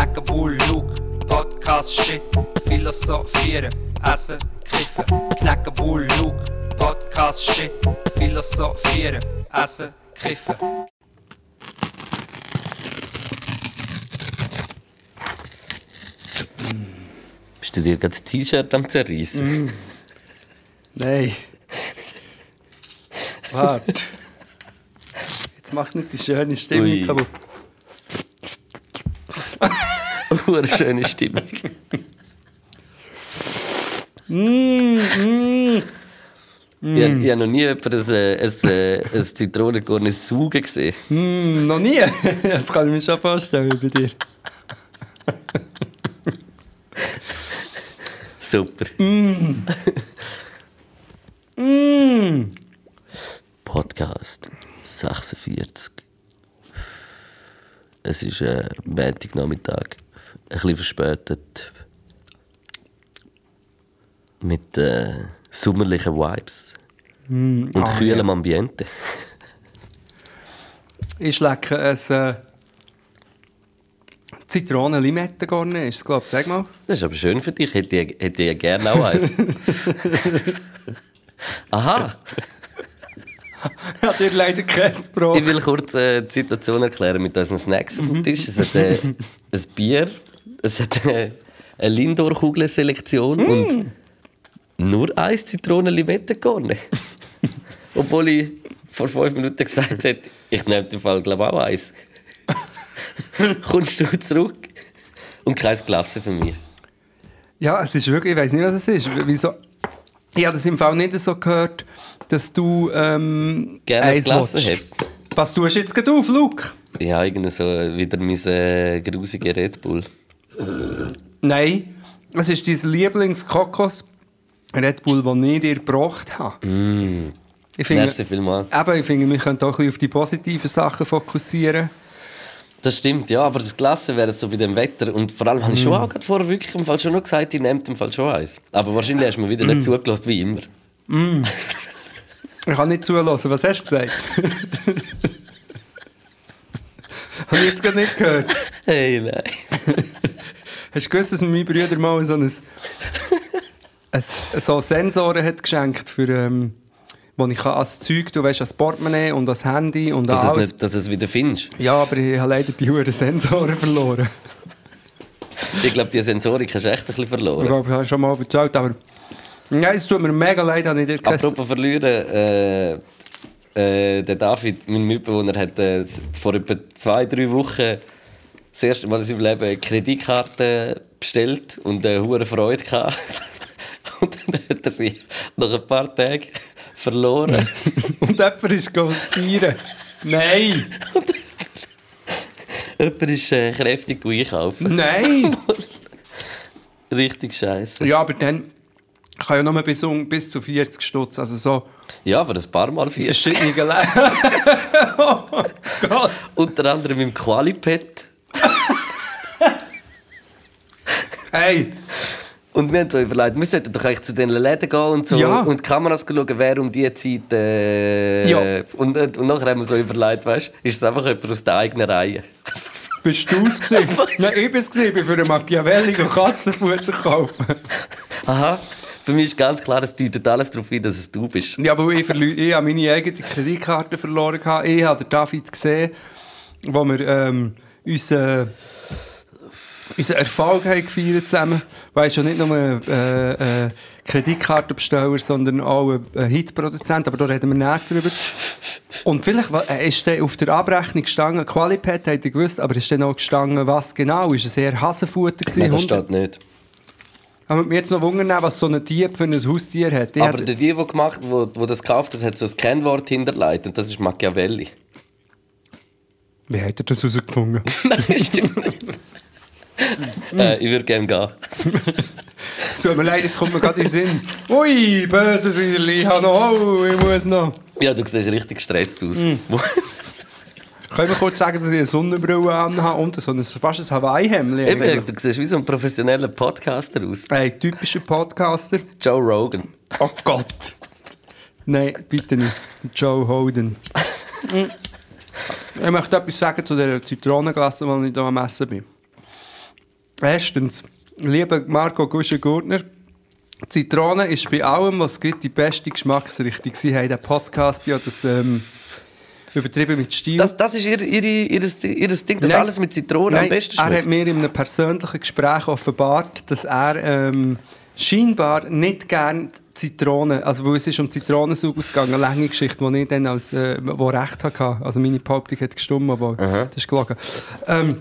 Knacken, Bull, Luke, Podcast, Shit, Philosophieren, Essen, Kiffen. Knacken, Bull, Luke, Podcast, Shit, Philosophieren, Essen, Kiffen. Bist du dir gerade das T-Shirt am zerreißen? Nein. Warte. Jetzt macht nicht die schöne Stimmung kaputt. Eine schöne Stimmung. Ich, hab- ich habe noch nie jemanden ein, ein, ein Zitronengorn saugen gesehen. Hm, noch nie. Das kann ich mir schon vorstellen bei dir. Super. Podcast 46. Es ist äh, Montagnachmittag. Ein bisschen verspätet. Mit äh, sommerlichen Vibes. Und ah, kühlem Ambiente. Ich schlecke ein äh, Zitronen-Limettengarne, ist es, glaube ich. Sag mal. Das ist aber schön für dich. Hätte ich, hätte ich gerne auch eins. Aha. Ich habe dir leider kein Brot. Ich will kurz äh, die Situation erklären mit unseren Snacks auf dem Tisch. Es hat äh, ein Bier, es hat eine Lindor-Kugelselektion und nur eins Zitronen-Limettenkorn. Obwohl ich vor fünf Minuten gesagt habe, ich nehme den Fall glaube ich, auch eins. Kommst du zurück und kein Glas für mich. Ja, es ist wirklich, ich weiß nicht, was es ist. Wieso? Ich habe das im Fall nicht so gehört, dass du ähm, Gerne ein Glas hätte. Was tust du jetzt gerade auf, Luke? Ja, irgendwie so wieder mein äh, grusige Red Bull. Nein, es ist dein Lieblings-Kokos Red Bull, den ich dir gebracht habe. Ich finde, Merci vielmals. eben, ich finde, wir können auch ein bisschen auf die positiven Sachen fokussieren. Das stimmt, ja, aber das Gelassen wäre so bei dem Wetter. Und vor allem habe ich schon Mm. auch gerade vorher wirklich im Fall schon noch gesagt, ich nehme im Fall schon eins. Aber wahrscheinlich hast du mir wieder Mm. nicht zugelassen, wie immer. Ich kann nicht zulassen. Was hast du gesagt? Habe ich jetzt gerade nicht gehört. Hey, nein. Hast du gewusst, dass mir mein Bruder mal so ein, ein, so Sensoren hat geschenkt für, ähm, wo ich als Zeug, du weißt, als Portemonnaie und als Handy und Dass, es alles. nicht, dass du es wieder findest. Ja, aber ich habe leider die huren Sensoren verloren. Ich glaube, die Sensorik hast du echt ein bisschen Ich verloren. glaube, ich habe schon mal erzählt, aber... Nein, es tut mir mega leid, habe ich dir kein... Apropos verlieren, äh, äh, der David, mein Mitbewohner, hat äh, vor etwa zwei, drei Wochen das erste Mal in seinem Leben eine Kreditkarte bestellt und eine hohe Freude gehabt. Und dann hat er sie nach ein paar Tagen verloren. Und jemand ist feiern. Nein! Jemand ist äh, kräftig einkaufen. Nein! Richtig scheiße. ja, aber dann kann ja nur bis, bis zu 40 Stutz, also so Ja, aber ein paar Mal vier. verschiedene Läden. oh Gott! Unter anderem im Qualipet. Hey! Und wir haben so überlegt, wir sollten doch eigentlich zu den Läden gehen und so Ja. und die Kameras schauen, wer um diese Zeit. Äh, Ja. und, und nachher haben wir so überlegt, weißt ist es einfach jemand aus der eigenen Reihe. Bist du es gewesen? Nein, ich bin es gewesen. Ich bin für einen Machiavelli und Katzenfutter kaufen. Aha. Für mich ist ganz klar, es deutet alles darauf hin, dass es du bist. Ja, aber ich, ich habe meine eigene Kreditkarte verloren. Ich habe den David gesehen, wo wir ähm, unseren, unseren Erfolg haben gefeiert zusammen. Weißt du, nicht nur äh, äh, Kreditkartenbesteller, sondern auch ein, Hitproduzent. Aber da reden wir nicht drüber. Und vielleicht äh, ist dann auf der Abrechnung gestanden, Qualipad, habt ihr gewusst, aber ist dann auch gestanden, was genau? Ist es eher Hasenfutter gewesen? Nein, das steht nicht. Aber mir jetzt noch wundern, was so ein Dieb für ein Haustier hat. Die Aber der die, der gemacht, wo, wo das gekauft hat, hat so ein Kennwort hinterlegt und das ist Machiavelli. Wie hat er das herausgefunden? Nein, stimmt nicht. äh, ich würde gerne gehen. Tut mir leid, jetzt kommt mir gerade in den Sinn. Ui, böse Säule, ich habe noch, oh, ich muss noch. Ja, du siehst richtig gestresst aus. Können wir kurz sagen, dass ich eine Sonnenbrille anhabe und so ein, fast ein Hawaii-Hemd? Eben, du siehst wie so ein professioneller Podcaster aus. Hey, typischer Podcaster. Joe Rogan. Oh Gott. Nein, bitte nicht. Joe Holden. ich möchte etwas sagen zu der Zitronenglasse, die ich hier am Essen bin. Erstens, lieber Marco Gusche-Gurtner, Zitrone ist bei allem, was es gibt, die beste Geschmacksrichtung. Sie haben den Podcast ja das ähm, übertrieben mit Stil. Das, das ist ihr, ihre, ihr, ihr Ding, dass alles mit Zitrone Nein, am besten er hat schmeckt. mir in einem persönlichen Gespräch offenbart, dass er ähm, scheinbar nicht gerne Zitronen, also weil es ist um Zitronensaug gegangen, eine lange Geschichte, die ich dann als, äh, wo recht hatte. Also meine Behauptung hat gestimmt, aber das ist gelogen. Ähm,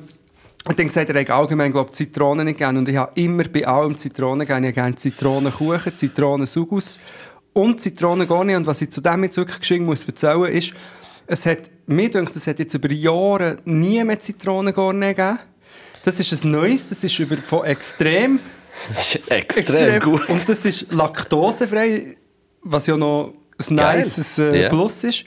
und dann gesagt, er allgemein, glaube Zitronen nicht gerne. Und ich habe immer bei allem Zitronen gerne. Ich habe gerne Zitronenkuchen, Zitronensugus und Zitronengorni. Und was ich zu dem jetzt wirklich geschwind muss erzählen, ist, es hat, mir denkt, es hat jetzt über Jahre nie mehr Zitronengorni gegeben. Das ist ein neues, das ist über, von extrem Das ist extrem, gut. und das ist laktosefrei, was ja noch ein Geil. nices äh, Ja. Plus ist.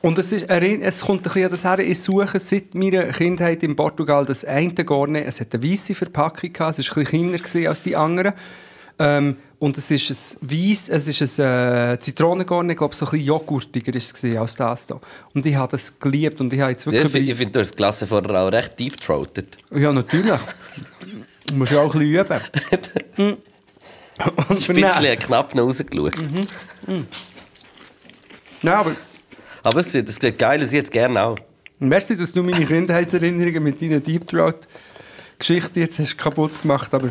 Und es, ist, es kommt ein bisschen an das her, ich suche seit meiner Kindheit in Portugal das eine Gorne. Es hat eine weisse Verpackung, gehabt, es war ein bisschen kleiner als die anderen. Ähm, und es ist ein weiss, es ist ein äh, Zitronengorne, ich glaube so ein bisschen joghurtiger ist es gewesen als das hier. Und ich habe das geliebt und ich habe jetzt Ja, wirklich... ich finde, find, du hast das Klasse vorher auch recht deep-throated. Ja, natürlich. Du musst ja auch ein bisschen üben. Und Ein für bisschen knapp noch rausgeschaut. Nein, aber Aber es sieht, es sieht geil aus, ich hätte es gerne auch. merci, dass du meine Kindheitserinnerungen mit deiner Deep Throat-Geschichte jetzt hast kaputt gemacht, aber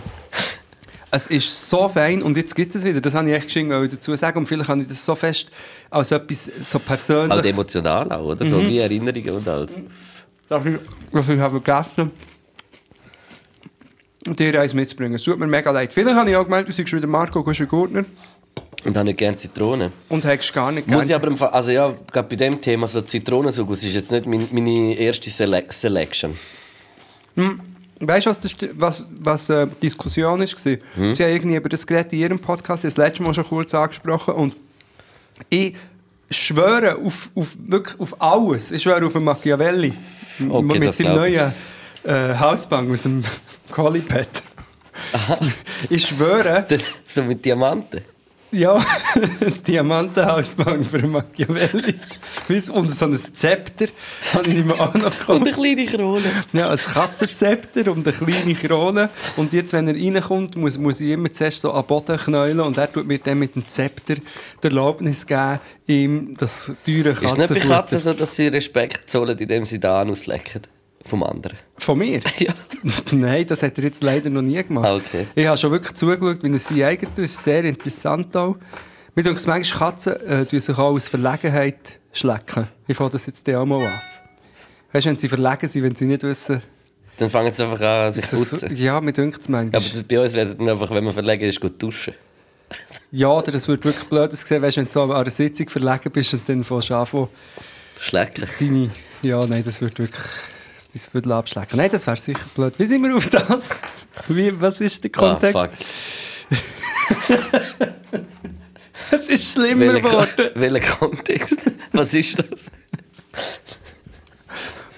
es ist so fein und jetzt gibt es wieder. Das habe ich echt geschenkt dazu sagen und vielleicht habe ich das so fest als etwas so Halt Persönliches, emotional auch, oder? So wie Erinnerungen und alles. dass ich, dass ich habe vergessen dir eins mitzubringen. Es tut mir mega leid. Vielleicht habe ich auch gemeint, du seist wieder Marco Guscher-Gurtner Und habe nicht gerne Zitronen. und hast gar nicht Muss ich aber im Fall, also ja, gerade bei dem Thema, so Zitronensugus ist jetzt nicht mein, meine erste Sele Selection. Weißt du, was, was, was äh, die Diskussion war? Sie haben irgendwie über das geredet in ihrem Podcast, das letzte Mal schon kurz angesprochen. Und ich schwöre auf, auf, wirklich auf alles. Ich schwöre auf Machiavelli. Okay, mit seinem neuen äh, Hausbank aus dem Qualipad. ich schwöre, so mit Diamanten. ja, das Diamantenhausbank für Machiavelli. Und so ein Zepter habe ich mir auch noch gekauft. Und eine kleine Krone. Ja, ein Katzenzepter und eine kleine Krone. Und jetzt, wenn er reinkommt, muss, muss ich immer zuerst so am Boden knäulen und er tut mir dann mit dem Zepter die Erlaubnis geben, ihm das teure Ist es nicht bei Katzen Katzenfutter... so, dass sie Respekt zollen, indem sie da auslecken? Vom anderen. Von mir? Ja. Nein, das hat er jetzt leider noch nie gemacht. Okay. Ich habe schon wirklich zugeschaut, wie er sie eigen tut. Das ist sehr interessant auch. Mir denke, manchmal Katzen äh, sich auch aus Verlegenheit schlecken. Ich fange das jetzt auch mal an. Weißt du, wenn sie verlegen sind, wenn sie nicht wissen... Dann fangen sie einfach an, sich zu Das, putzen. ja, mir denkt es manchmal. Aber das- bei uns wäre es dann einfach, wenn man verlegen ist, gut duschen. Ja, oder es wird wirklich blöd aussehen, weißt, wenn du so an einer Sitzung verlegen bist und dann von Schlecken. deine... Ja, nein, das wird wirklich... Das würde abschlecken. Nein, das wäre sicher blöd. Wie sind wir auf das? Wie, was ist der Ah, Kontext? fuck. es ist schlimmer geworden. welcher Kontext? Was ist das?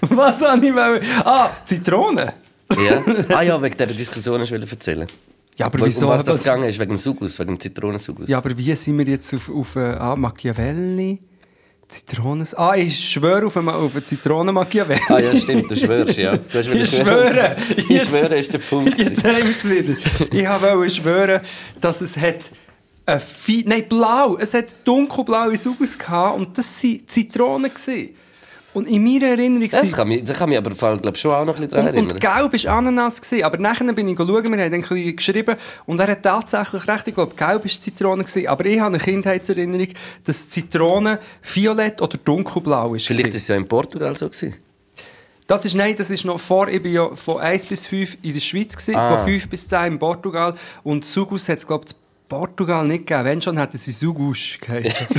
Was habe ich wollen? Ah, Zitrone. Ja. Ah ja, wegen dieser Diskussion hast du erzählen. Ja, aber Um wieso? was das gegangen ist, wegen dem Sugus, wegen dem Zitronensugus. ja, aber wie sind wir jetzt auf, auf äh, ah, Machiavelli? Zitronen... Ah, ich schwöre auf einen, auf einen Zitronen-Machiavelli. Ah ja, stimmt, du schwörst, ja. Du hast Ich schwöre. Ich schwöre, ist der Punkt. Jetzt haben wir es wieder. Ich wollte schwören, dass es hat ein Nein, blau. Es hat dunkelblaue Sugus gehabt und das waren Zitronen. Gewesen. Und in meiner Erinnerung... Das sind- kann mich, das kann mich aber glaub, schon auch noch ein bisschen daran und, und erinnern. gelb war Ananas. Gewesen. Aber nachher bin ich schauen, wir haben dann ein bisschen geschrieben und er hat tatsächlich recht, ich glaube, gelb war Zitrone. Gewesen. Aber ich habe eine Kindheitserinnerung, dass Zitrone violett oder dunkelblau ist. Vielleicht ist es ja in Portugal so gewesen. Das ist, nein, das ist noch vor, ich bin ja von 1 bis 5 in der Schweiz, gewesen, Ah. von 5 bis 10 in Portugal und Sugus hat es, glaube ich, in Portugal nicht gegeben. Wenn schon, hätten sie Sugus geheißen.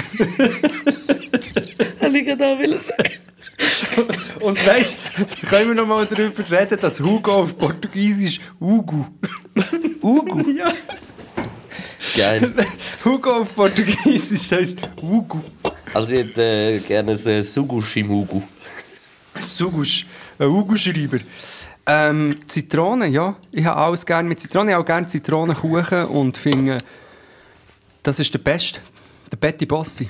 Ich auch wollen sagen. und weißt du, können wir noch mal darüber reden, dass Hugo auf Portugiesisch Ugu. Ugu? ja. Geil. Hugo auf Portugiesisch heisst Ugu. Also ich hätte äh, gerne ein äh, Sugushimugu. Sugus, ein Ugu-Schreiber. Ähm, Zitronen, ja. Ich habe alles gerne mit Zitronen. Ich habe auch gerne Zitronenkuchen und finde, das ist der Beste. Der Betty Bossi.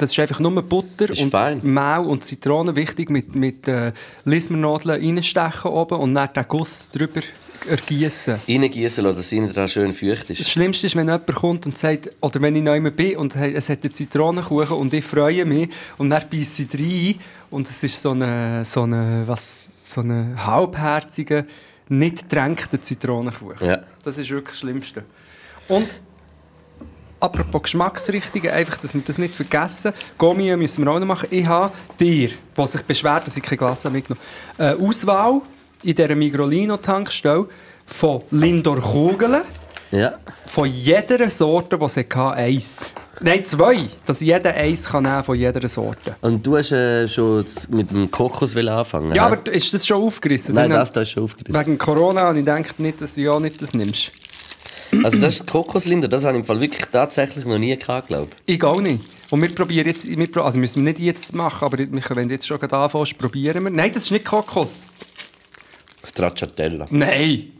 Das ist einfach nur Butter und fein. Mehl und Zitronen. Wichtig mit, mit äh, Lismernadeln reinstechen oben und dann den Guss drüber ergießen. Reingießen lassen, dass innen dran schön feucht Das ist. Schlimmste ist, wenn jemand kommt und sagt, oder wenn ich neu bin und es hat einen Zitronenkuchen und ich freue mich und dann beiße ich rein und es ist so eine, so eine, was, so eine halbherzige, nicht getränkter Zitronenkuchen. Ja. Das ist wirklich das Schlimmste. Und apropos Geschmacksrichtungen, einfach, dass wir das nicht vergessen. Gommi müssen wir auch noch machen. Ich habe dir, der sich beschwert, dass ich kein Glas habe mitgenommen habe, eine Auswahl in dieser Migrolino-Tankstelle von Lindor Kugeln. Ja. Von jeder Sorte, die sie hatte, eins. Nein, zwei. Dass jeder eins kann nehmen von jeder Sorte. Und du hast äh, schon mit dem Kokos anfangen. Ja, hä? aber ist das schon aufgerissen? Nein, Dann- das da ist schon aufgerissen. Wegen Corona habe ich gedacht, nicht, dass du ja nicht das nimmst. Also das ist Kokoslinder, das habe ich im Fall wirklich tatsächlich noch nie gehabt, glaube Ich auch nicht. Und wir probieren jetzt, wir, pro- also müssen wir nicht jetzt machen, aber wir können, wenn du jetzt schon gerade anfängst, probieren wir. Nein, das ist nicht Kokos. ich. Stracciatella. Nein.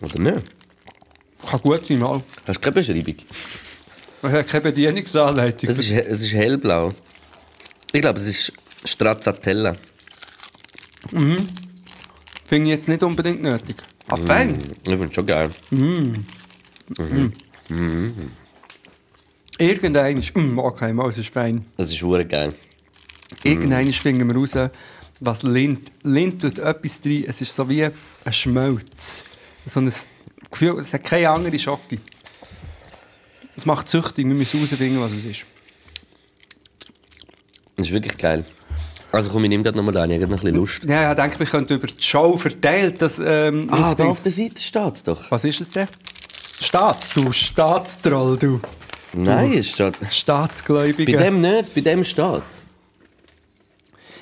Oder nicht? Kann gut sein, mal. Hast du keine Beschreibung? Ich habe keine Bedienungsanleitung. Es ist, es ist hellblau. Ich glaube, es ist Stracciatella. Finde ich jetzt nicht unbedingt nötig. Ah, fein. Ich finde es schon geil. Irgendein ist, mm, okay, mal, es ist fein. Es ist hure geil. Irgendwann finden wir raus, was Lind. Lind tut etwas drin, es ist so wie ein Schmelz. So ein Gefühl, es hat keine andere Schocke. Es macht süchtig, wir müssen herausfinden, was es ist. Es ist wirklich geil. Also komm, ich nehme das nochmal an, ich habe noch ein bisschen Lust. Ja, ich denke, wir könnten über die Show verteilt das ähm, Ah, da auf der Seite steht es doch. Was ist es denn? Staats, du Staatstroll, du. Nein, es steht... Bei Staatsgläubiger. dem nicht, bei dem steht es.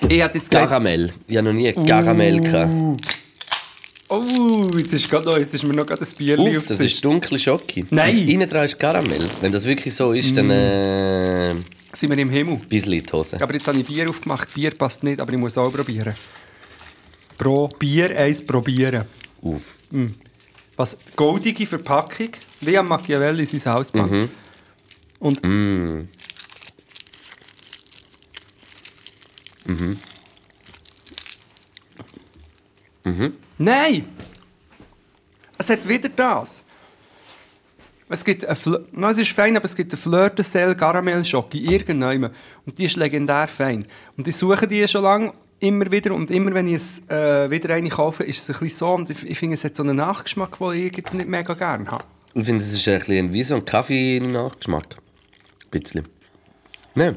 ich hätte jetzt. Karamell. Ich habe noch nie Karamell gehabt. Oh, jetzt ist, grad noch, jetzt ist mir noch gerade ein Bier Uff, das ist dunkle Schocke. Nein. Innen dran ist Karamell. Wenn das wirklich so ist, dann äh, Sind wir im Himmel? bisschen in die Hose. Aber jetzt habe ich Bier aufgemacht. Bier passt nicht, aber ich muss auch probieren. Pro Bier eins probieren. Uff. Was? Goldige Verpackung, wie am Machiavelli sein Hausbank. Und Nein! Es hat wieder das. Es gibt no, es ist fein, aber es gibt eine Fleur de Sel Caramel Schocke irgendwann. Und die ist legendär fein. Und ich suche die schon lange immer wieder und immer wenn ich es äh, wieder eine kaufe, ist es ein bisschen so und ich, ich finde, es hat so einen Nachgeschmack, den ich jetzt nicht mega gerne habe. Ich finde, es ist ein bisschen wie so ein Kaffee-Nachgeschmack. Ein bisschen. Nein,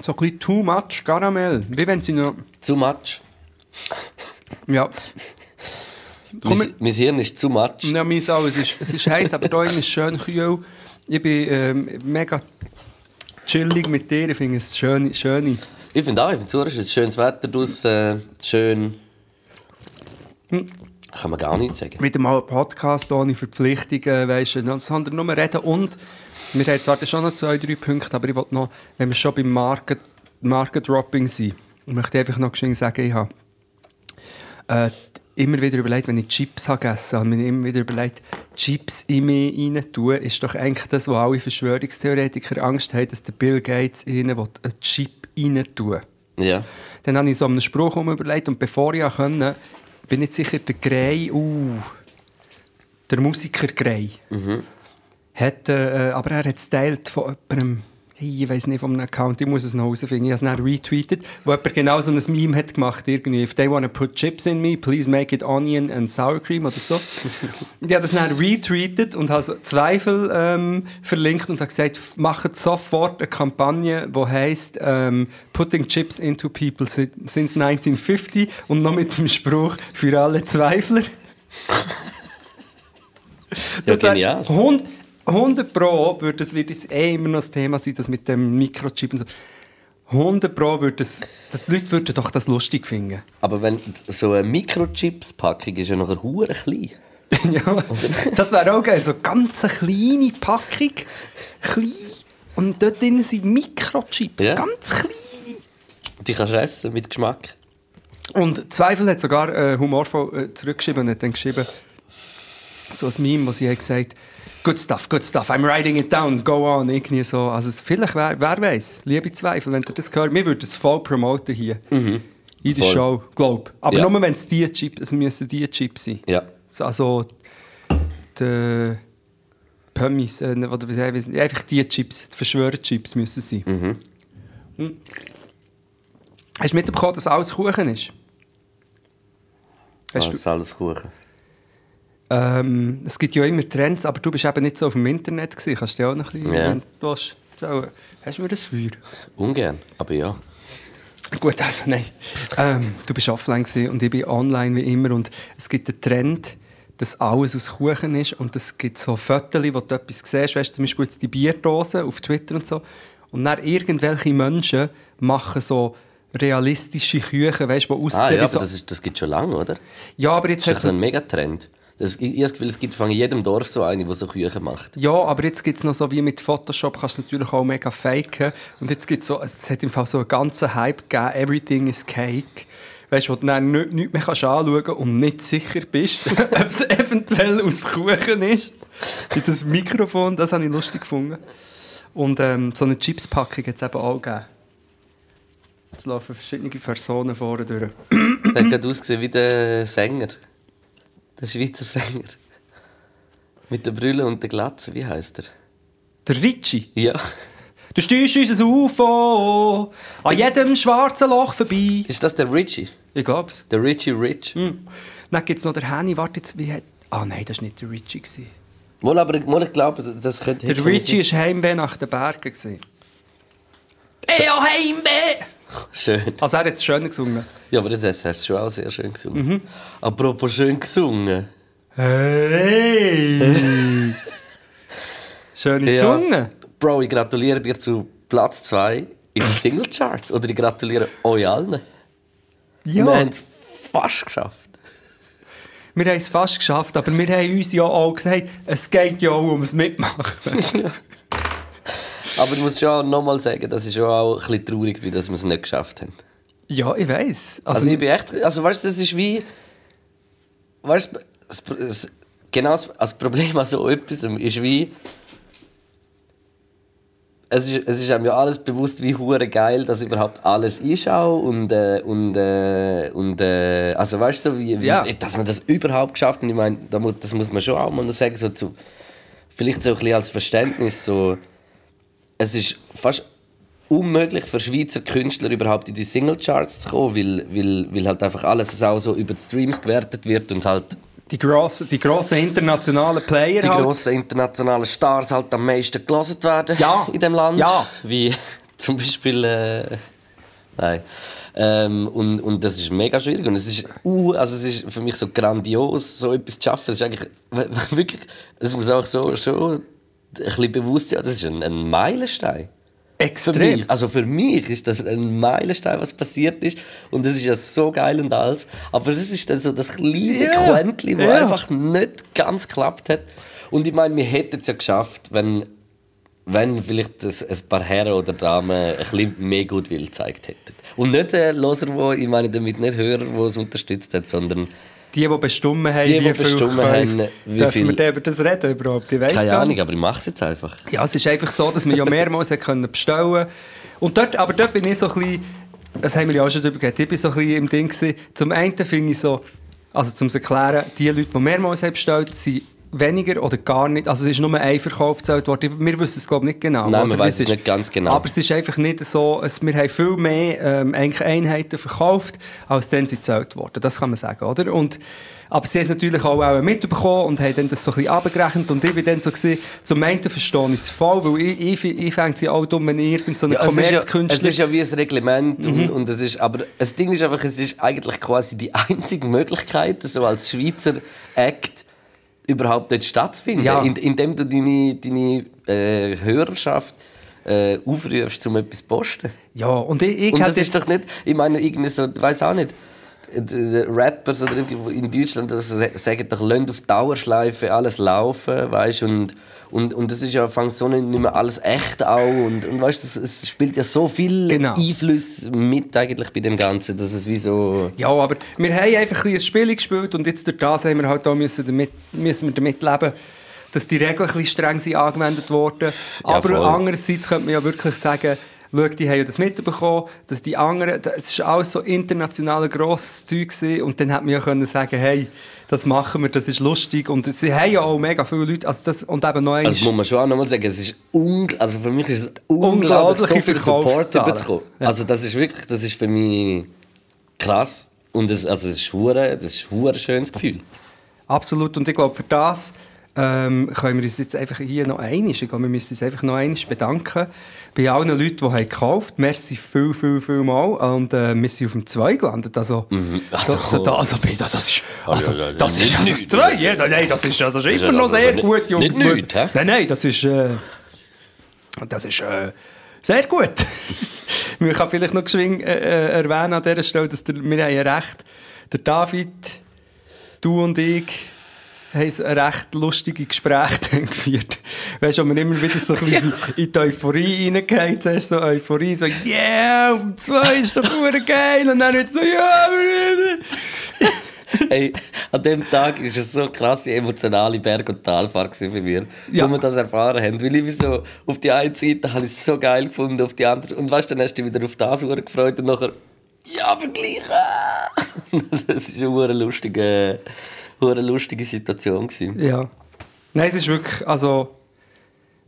So ein bisschen too much Caramel. Wie wenn sie noch... zu much. Ja. Komm, Mein, mein Hirn ist zu much. Ja, meins auch. Es ist, es ist heiß, aber hier ist schön kühl. Ich bin ähm, mega chillig mit dir. Ich finde es schön. schön. Ich finde auch, ich finde es ist schönes Wetter draussen, äh, schön. Kann man gar nicht sagen. Wieder mal ein Podcast ohne Verpflichtungen, weißt du, sondern nur reden. Und wir haben zwar schon noch zwei, drei Punkte, aber ich wollte noch, wenn wir schon beim Market, Market Dropping sind, ich möchte einfach noch sagen, ich habe äh, immer wieder überlegt, wenn ich Chips habe gegessen habe, habe ich mir immer wieder überlegt, Chips in mich rein tun, ist doch eigentlich das, wo alle Verschwörungstheoretiker Angst haben, dass der Bill Gates ihnen einen Chip rein tun Ja. Dann habe ich so einen Spruch überlegt und bevor ich konnte, bin ich sicher der Grey, uh, der Musiker Grey. Hat, äh, aber er hat es teilt von jemandem, hey, ich weiß nicht, einem Account, ich muss es noch herausfinden, ich habe es dann retweetet, wo jemand genau so ein Meme hat gemacht, irgendwie, if they want to put chips in me, please make it onion and sour cream oder so. und ich habe das dann retweetet und habe so Zweifel ähm, verlinkt und habe gesagt, macht sofort eine Kampagne, die heisst ähm, Putting Chips into People si- since 1950 und noch mit dem Spruch für alle Zweifler. Ja, genial. 100, 100 Pro würde das wird jetzt eh immer noch das Thema sein, das mit dem Mikrochip und so. 100 Pro würde das, das die Leute würden doch das lustig finden. Aber wenn so eine Mikrochips-Packung ist ja noch hure klein. ja, das wäre auch geil. So eine ganz kleine Packung, klein. Und dort drin sind Mikrochips, Ja. ganz kleine. Die kannst du essen mit Geschmack. Und Zweifel hat sogar äh, humorvoll äh, zurückgeschrieben und hat dann geschrieben, so ein Meme, wo sie hat gesagt Good stuff, good stuff, I'm writing it down, go on, irgendwie so. Also es- vielleicht, wer, wer weiß, liebe Zweifel, wenn ihr das hört, wir würden es voll promoten hier. in der Voll. Show, glaube Aber Ja. nur wenn es die Chips, es müssen die Chips sein. Ja. Also die Pummis, äh, oder wie sagen wir, einfach die Chips, die Verschwörerchips müssen sein. Mhm. Hm. Hast du mitbekommen, dass alles Kuchen ist? Hast Das ist alles Kuchen. Ähm, es gibt ja immer Trends, aber du bist eben nicht so auf dem Internet gewesen. Kannst du dir auch noch ein bisschen... Ja. wenn du willst, so, Hast du mir das Feuer? Ungern, aber ja. Gut, also nein. Ähm, du bist offline gewesen und ich bin online wie immer und es gibt einen Trend, dass alles aus Kuchen ist und es gibt so Fotos, wo du etwas siehst, weißt du, zum Beispiel jetzt die Bierdosen auf Twitter und so und dann irgendwelche Menschen machen so realistische Küchen, weißt du, die aussehen Ah ja, aber so... das, ist, das gibt schon lange, oder? ja, aber jetzt Das ist so ein Megatrend. Das, ich, habe das Gefühl, es gibt von jedem Dorf so eine, die so Küchen macht. Ja, aber jetzt gibt es noch so wie mit Photoshop, kannst du natürlich auch mega faken. Und jetzt gibt es so, es hat im Fall so einen ganzen Hype gegeben, Everything is Cake. Weißt du, wo du dann nicht, nicht mehr kannst anschauen und nicht sicher bist, ob es eventuell aus Kuchen ist. Mit das Mikrofon, das habe ich lustig gefunden. Und ähm, so eine Chips-Packung hat es eben auch gegeben. Es laufen verschiedene Personen vorne durch. Der hat gerade ausgesehen wie der Sänger. Der Schweizer Sänger. Mit der Brille und der Glatze, wie heißt er? Der Ricci. Ja. Du steuerst unser UFO an jedem schwarzen Loch vorbei. Ist das der Richie? Ich glaube es. Der Richie Rich? Hm. Dann gibt es noch den Henny, warte jetzt, wie hat... Ah nein, das war nicht der Richie. Gewesen. Wohl, aber wohl, ich glaube, das könnte... Der Richie war Heimweh nach den Bergen. Gewesen. EO Heimweh! Schön. Also er hat es schöner gesungen. Ja, aber das hast du schon auch sehr schön gesungen. Apropos schön gesungen. Hey! Schöne Ja. Zunge. Bro, ich gratuliere dir zu Platz 2 in den Singlecharts. Oder ich gratuliere euch allen. Ja, Wir haben es fast geschafft. wir haben es fast geschafft, aber wir haben uns ja auch gesagt, es geht ja auch ums Mitmachen. Aber ich muss schon nochmal sagen, dass ich schon auch ein bisschen traurig bin, dass wir es nicht geschafft haben. ja, ich weiß. Also, ich bin echt. Also, weißt du, das ist wie. Weißt du, das, das, genau das, das Problem an so etwas ist wie. Es ist, es ist einem ja alles bewusst, wie hure geil das überhaupt alles ist auch und äh, und äh, und äh, also weißt du so wie, wie Ja. dass man das überhaupt geschafft und ich meine das muss man schon auch mal sagen so zu vielleicht so ein bisschen als Verständnis so es ist fast unmöglich für Schweizer Künstler überhaupt in die Singlecharts zu kommen, weil, weil, weil halt einfach alles auch so über die Streams gewertet wird und halt Die grossen, die grossen internationalen Player die halt. grossen internationalen Stars halt am meisten gelesen werden Ja. in dem Land. Ja. Wie zum Beispiel. Äh, nein. Ähm, und, und das ist mega schwierig. Und es ist, uh, also es ist für mich so grandios, so etwas zu schaffen. Es ist eigentlich wirklich, es muss auch so schon bisschen bewusst sein, das ist ein, ein Meilenstein. Für Extrem. mich, also für mich ist das ein Meilenstein, was passiert ist. Und das ist ja so geil und alles. Aber das ist dann so das kleine Ja, Quäntchen, das ja. einfach nicht ganz geklappt hat. Und ich meine, wir hätten es ja geschafft, wenn, wenn vielleicht das, ein paar Herren oder Damen ein bisschen mehr Gutwill gezeigt hätten. Und nicht äh, Loser, wo, ich meine damit nicht Hörer, die es unterstützt hat, sondern Die, die bestimmt haben, Die, wie die viel bestimmt Käufe. haben, wie Dürfen viel- wir über das reden überhaupt? Ich weiss keine Ahnung, aber ich mache es jetzt einfach. Ja, es ist einfach so, dass wir ja mehrmals können bestellen Und dort, aber dort bin ich so ein bisschen, das haben wir ja auch schon darüber geredet, ich bin so ein bisschen im Ding gewesen. Zum einen finde ich so, also zum zu erklären, die Leute, die mehrmals haben bestellt, sind weniger oder gar nicht, also es ist nur ein Verkauf gezählt worden. Wir wissen es glaube ich nicht genau. Nein, man weiss es nicht ganz genau. Aber es ist einfach nicht so, es, wir haben viel mehr ähm, eigentlich Einheiten verkauft, als dann sie gezählt worden. Das kann man sagen, oder? Und, aber sie haben es natürlich auch, auch mitbekommen und haben dann das so ein bisschen abgerechnet und ich bin dann so gewesen, zum einen verstehe ich es voll, weil ich, ich, ich fände sie auch dumm, wenn irgendein so ein Ja, es, ist ja, es Kommerzkünstler... ist ja wie ein Reglement Mhm. und, und es ist, aber das Ding ist einfach, es ist eigentlich quasi die einzige Möglichkeit, so als Schweizer Act überhaupt dort stattzufinden, Ja. in, indem du deine, deine äh, Hörerschaft äh, aufrufst, um etwas zu posten. ja, und ich, ich Und das ist doch nicht, ich meine, irgendwie so, ich weiß auch nicht, oder irgendwie in Deutschland das sagen doch, lasst auf Dauerschleife alles laufen, weißt und und, und das ist ja fängt so nicht mehr alles echt auch und, und weißt, es, es spielt ja so viel Genau. Einfluss mit eigentlich bei dem Ganzen, dass es wie so Ja, aber wir haben einfach ein ein Spiel gespielt und jetzt durch das haben wir halt auch müssen damit, müssen wir damit leben, dass die Regeln ein bisschen streng sind angewendet wurden. aber voll. andererseits könnte man ja wirklich sagen, schau, die haben ja das mitbekommen, dass die anderen, das war alles so international ein grosses Zeug gewesen, und dann hätte man ja können sagen, hey, das machen wir, das ist lustig und sie haben ja auch mega viele Leute, also das, und eben noch Also muss man schon auch nochmal sagen, es ist ungl also für mich ist es unglaublich, so viel Support. Ja. Also das ist wirklich, das ist für mich krass und es, also es ist hure, das ist hure schönes Gefühl. Absolut. Und ich glaube, für das ähm, können wir uns jetzt einfach hier noch einmal, ich glaube, wir müssen uns einfach noch einmal bedanken bei allen Leuten, die haben gekauft haben. Merci viel, viel, viel mal. Und äh, wir sind auf dem 2 gelandet. Also, Also, da, da, also, das, das ist, also, ja, ja, das ist also das 3. Ja, nein, das ist, also, das ist immer noch also sehr gut, Jungs. nicht nichts? Nein, nein, das ist, äh, das ist äh, sehr gut. Man kann vielleicht noch geschwind äh, äh, erwähnen an dieser Stelle, dass der, wir haben ja recht, der David, du und ich, haben ein recht lustige Gespräche dann geführt. Weißt du, man immer wieder so ein bisschen in die Euphorie reingeht. Zuerst so Euphorie, so, yeah, um zwei ist doch verdammt geil. Und dann wird so, ja, Hey, an dem Tag war es so krasse emotionale Berg- und Talfahrt bei mir, Ja. wo wir das erfahren haben. Weil ich so, auf die eine Seite habe ich es so geil gefunden, auf die andere und weißt du, dann hast du dich wieder auf das gefreut und nachher, ja, aber gleich. ah. das war eine hure hure lustige Situation. Gewesen. Ja. Nein, es ist wirklich, also,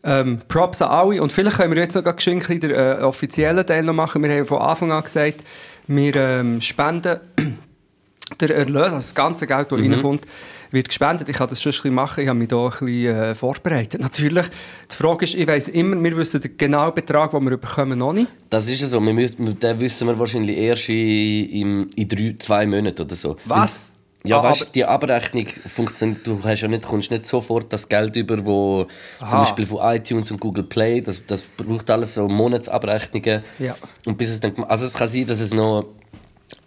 ähm, Props an alle. Und vielleicht können wir jetzt noch geschwind den äh, offiziellen Teil noch machen. Wir haben von Anfang an gesagt, wir ähm, spenden der Erlös, also das ganze Geld, das reinkommt, wird gespendet. Ich kann das schon ein bisschen machen. Ich habe mich da ein bisschen äh, vorbereitet. Natürlich, die Frage ist, ich weiss immer, wir wissen den genauen Betrag, den wir bekommen, noch nicht. Das ist so, wir müssen, den wissen wir wahrscheinlich erst in, in, in drei, zwei Monaten oder so. Was? Ja, Ah, weißt, aber- die Abrechnung funktioniert, du hast ja nicht, kommst nicht sofort das Geld über, wo zum Aha. Beispiel von iTunes und Google Play, das, das braucht alles so Monatsabrechnungen. Ja. Und bis es dann, also es kann sein, dass es noch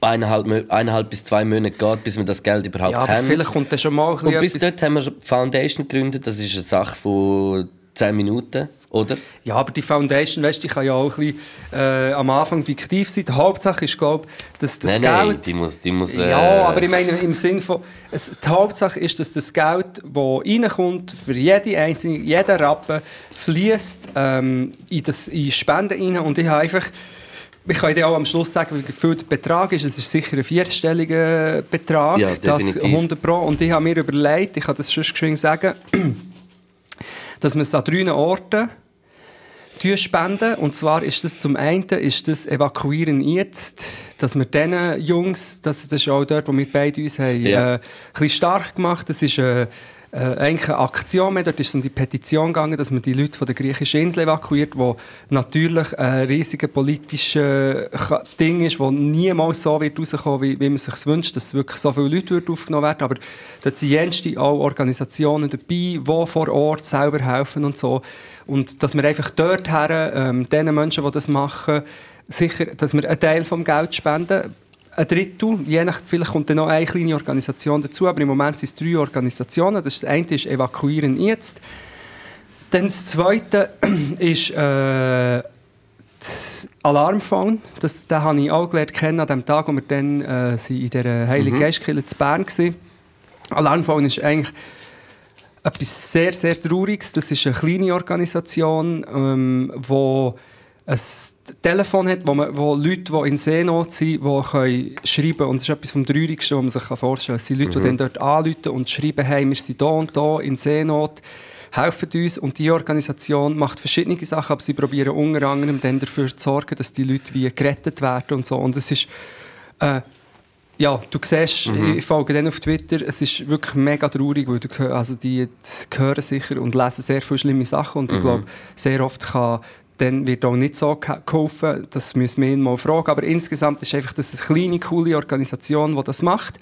eineinhalb, eineinhalb bis zwei Monate geht, bis wir das Geld überhaupt Ja, haben. vielleicht kommt dann schon mal ein und bis etwas- dort haben wir Foundation gegründet, das ist eine Sache von 10 Minuten, oder? Ja, aber die Foundation, weißt, die kann ja auch ein bisschen, äh, am Anfang fiktiv sein. Die Hauptsache ist, glaube ich, dass das nein, Geld... nein, die muss, die muss äh, Ja, aber ich meine im Sinn von, es, die Hauptsache ist, dass das Geld, das reinkommt, für jede einzelne, jeden Rappen, fließt ähm, in, das, in Spenden rein. Und ich habe einfach, ich kann dir auch am Schluss sagen, wie viel der Betrag ist. Es ist sicher ein vierstelliger Betrag, Ja, das definitiv. 100 Pro. Und ich habe mir überlegt, ich kann das schon geschwind sagen, dass wir es an drei Orten spenden. Und zwar ist das zum einen ist das Evakuieren jetzt, dass wir diesen Jungs, das, das ist auch dort, wo wir beide uns haben, Ja. äh, ein bisschen stark gemacht. Das ist äh, äh, eigentlich eine Aktion mehr. Dort ist es um die Petition gegangen, dass man die Leute von der griechischen Insel evakuiert, wo natürlich ein riesiges politisches Ding ist, wo niemals so wird rauskommen, wie, wie man sich wünscht, dass wirklich so viele Leute aufgenommen werden. Aber dort sind jenste auch Organisationen dabei, die vor Ort selber helfen und so. Und dass wir einfach dort her, ähm, den Menschen, die das machen, sicher, dass wir einen Teil vom Geld spenden. Ein Drittel, je nach, vielleicht kommt dann noch eine kleine Organisation dazu, aber im Moment sind es drei Organisationen. Das, das eine ist Evakuieren jetzt. Dann das zweite ist äh, das Alarmphone. Das, den habe ich auch gelernt kennen an dem Tag, wo wir dann äh, in der Heiligen Geistkirche zu Bern waren. Alarmphone ist eigentlich etwas sehr, sehr Trauriges. Das ist eine kleine Organisation, ähm, wo ein Telefon hat, wo, man, wo Leute, die in Seenot sind, die können schreiben Und das ist etwas vom Traurigsten, was man sich vorstellen kann. Es sind Leute, die dann dort anrufen und schreiben, hey, wir sind da und da in Seenot, helfen uns. Und die Organisation macht verschiedene Sachen, aber sie probieren unter anderem dann dafür zu sorgen, dass die Leute wie gerettet werden und so. Und es ist... Äh, ja, du siehst, ich folge denen auf Twitter, es ist wirklich mega traurig, weil du, also die, die hören sicher und lesen sehr viele schlimme Sachen und ich glaube, sehr oft kann, dann wird auch nicht so ge- geholfen, das müssen wir ihn mal fragen, aber insgesamt ist einfach das eine kleine, coole Organisation, die das macht.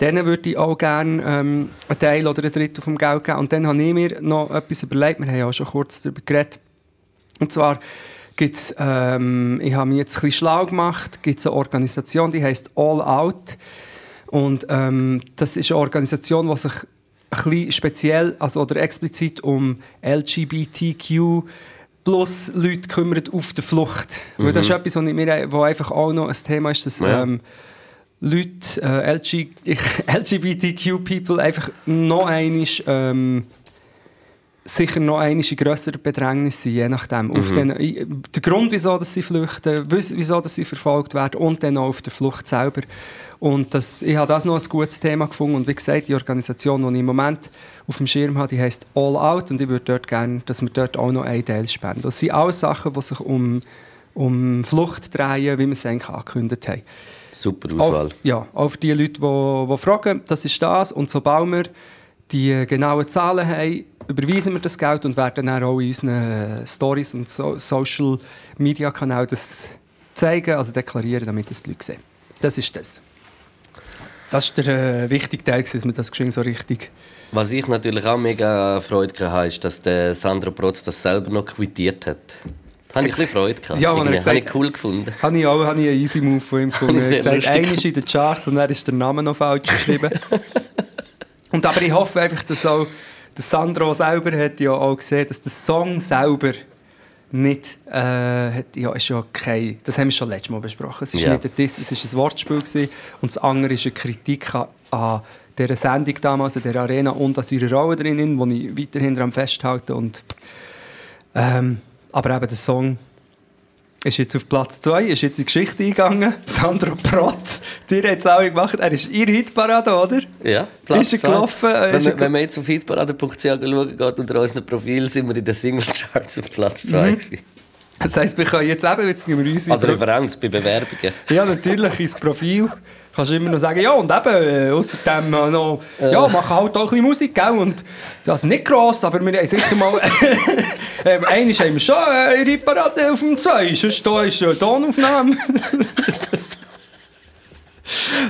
Denen würde ich auch gerne ähm, einen Teil oder ein Drittel vom Geld geben. Und dann habe ich mir noch etwas überlegt, wir haben ja auch schon kurz darüber geredet, und zwar gibt es, ähm, ich habe mich jetzt ein bisschen schlau gemacht, gibt es eine Organisation, die heißt All Out. Und ähm, das ist eine Organisation, die sich ein bisschen speziell also, oder explizit um LGBTQ plus Leute kümmert auf der Flucht. Weil das ist etwas, was mir, wo einfach auch noch ein Thema ist, dass Ja. ähm, Leute, äh, LG, LGBTQ-People einfach noch einmal ähm, sicher noch einmal in grösserer Bedrängnis sein, je nachdem. Auf den, i- der Grund, wieso dass sie flüchten, wieso dass sie verfolgt werden und dann auch auf der Flucht selber. Und das, ich habe das noch ein gutes Thema gefunden. Und wie gesagt, die Organisation, die ich im Moment auf dem Schirm habe, die heisst All Out. Und ich würde dort gerne, dass wir dort auch noch einen Teil spenden. Das sind alles Sachen, die sich um, um Flucht drehen, wie wir es eigentlich angekündigt haben. Super Auswahl. Auf, ja, für die Leute, die, die fragen, das ist das. Und sobald wir die genauen Zahlen haben, überweisen wir das Geld und werden dann auch in unseren Stories und so Social Media Kanälen das zeigen, also deklarieren, damit das die Leute sehen. Das ist das. Das ist der äh, wichtige Teil, dass wir das geschwind so richtig. Was ich natürlich auch mega Freude hatte, ist, dass der Sandro Protz das selber noch quittiert hat. Da habe ich ein bisschen Freude gehabt. Ja, habe ich cool gefunden. Habe ich auch habe ich einen easy Move von ihm gefunden. Er gesagt, einer ist in den Charts und dann ist der Name noch falsch geschrieben. und aber ich hoffe einfach, dass auch der Sandro selber hat ja auch gesehen, dass der Song selber nicht, äh, hat, ja, ist ja kein, das haben wir schon letztes Mal besprochen. Es ist Ja. nicht ein Diss, es ist ein Wortspiel gewesen. und das andere ist eine Kritik an, an dieser Sendung damals, an dieser Arena und an ihrer Rolle drinnen, die ich weiterhin daran festhalte und ähm, aber eben der Song ist jetzt auf Platz 2, ist jetzt in die Geschichte eingegangen. Sandro Protz, dir hat es auch gemacht. Er ist ihr Hitparade, oder? Ja, Ist er gelaufen? Äh, Wenn, ist man, wenn man jetzt auf hitparade.ch schauen geht, unter unserem Profil, sind wir in den Single-Charts auf Platz 2 Mhm. Das heisst, wir können jetzt eben, jetzt gehen wir uns Als ins- Referenz bei Bewerbungen. Ja, natürlich, ins Profil. Kannst du immer noch sagen, ja, und eben, äh, außerdem äh, noch, ja, machen halt auch ein bisschen Musik, gell? Und, also nicht gross, aber wir haben sicher mal, ähm, einmal haben wir schon äh, ihre Parade auf dem 2, sonst da ist eine Tonaufnahme.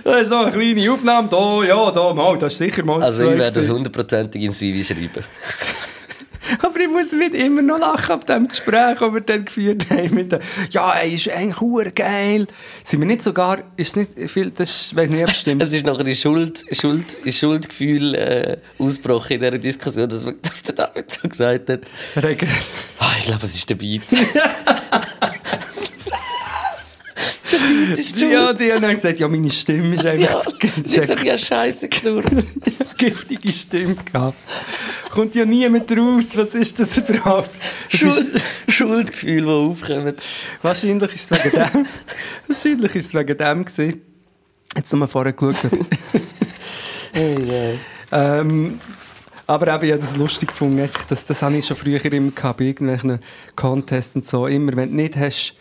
da ist noch eine kleine Aufnahme, da, ja, da, mal, das ist sicher mal das Also ich werde das hundertprozentig in CV schreiben. Aber ich muss wieder immer noch lachen ab dem Gespräch, das wir dann geführt haben. Mit dem, ja, ey, ist eigentlich hure geil. Sind wir nicht sogar, ist nicht viel, das weiss nicht, ob es stimmt. Es ist noch ein Schuld, Schuld, Schuldgefühl äh, ausgebrochen in dieser Diskussion, dass, dass der David so gesagt hat, ah, ich glaube, es ist der Beat. das ist schuld. Ja, die haben dann gesagt, ja, meine Stimme ist Ja, einfach, ist jetzt einfach ja Scheiße knurrt. giftige Stimme gehabt. Kommt ja niemand raus, was ist das überhaupt? Das ist, Schuld, Schuldgefühl, die aufkommen. wahrscheinlich ist es wegen dem. wahrscheinlich ist es wegen dem gewesen. Jetzt nochmal vorher geschaut. Hey, nein. ähm, aber eben, ich habe das lustig gefunden. Das, das habe ich schon früher immer gehabt, bei irgendwelchen Contests und so. Immer, wenn du nicht hast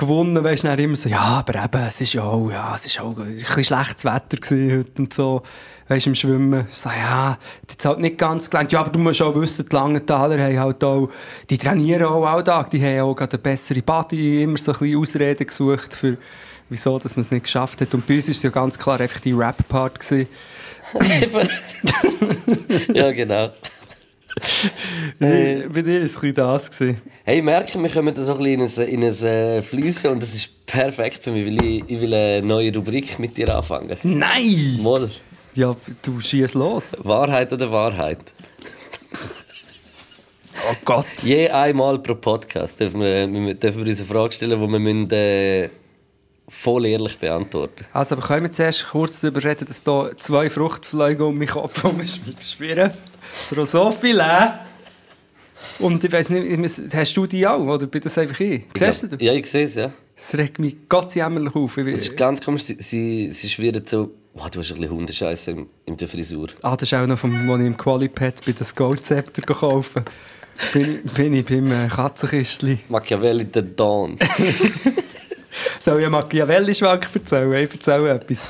gewonnen, weißt du immer so, ja, aber eben, es ist ja auch, ja, es ist auch ein bisschen schlechtes Wetter heute und so. Weißt du, im Schwimmen. So, ja, jetzt halt nicht ganz gelangt. Ja, aber du musst auch wissen, die Langenthaler haben halt auch, die trainieren auch alltag. Die haben auch gerade eine bessere Body, immer so ein bisschen Ausreden gesucht für, wieso, dass man es nicht geschafft hat. Und bei uns war es ja ganz klar einfach die Rap-Part ja, genau. Äh, bei dir war es ein das. Gewesen. Hey, ich merke, wir kommen da so ein bisschen in ein, in ein äh, Fliessen und das ist perfekt für mich, weil ich, ich will eine neue Rubrik mit dir anfangen. Nein! Mal. Ja, du schießt los. Wahrheit oder Wahrheit? Oh Gott. Je einmal pro Podcast dürfen wir, wir- dürfen wir uns eine Frage stellen, die wir müssen, äh, voll ehrlich beantworten Also, aber können wir zuerst kurz darüber reden, dass da zwei Fruchtfliegen um meinen Kopf schwirren? Drosophile. Und ich weiß nicht, hast du die auch, oder bin das einfach ich? Siehst du? Ja, ich sehe es, ja. Es regt mich Gott jämmerlich auf. Es ist ganz komisch, sie, sie, sie schwirren so... Oh, du hast ein bisschen Hundescheiße in, in der Frisur. Ah, das ist auch noch vom, wo ich im Qualipad bei das Gold-Zepter gekauft bin, bin ich beim äh, Katzenkistli. Machiavelli der Dawn. Soll ich einen Machiavelli-Schwank erzählen? Ich erzähle etwas.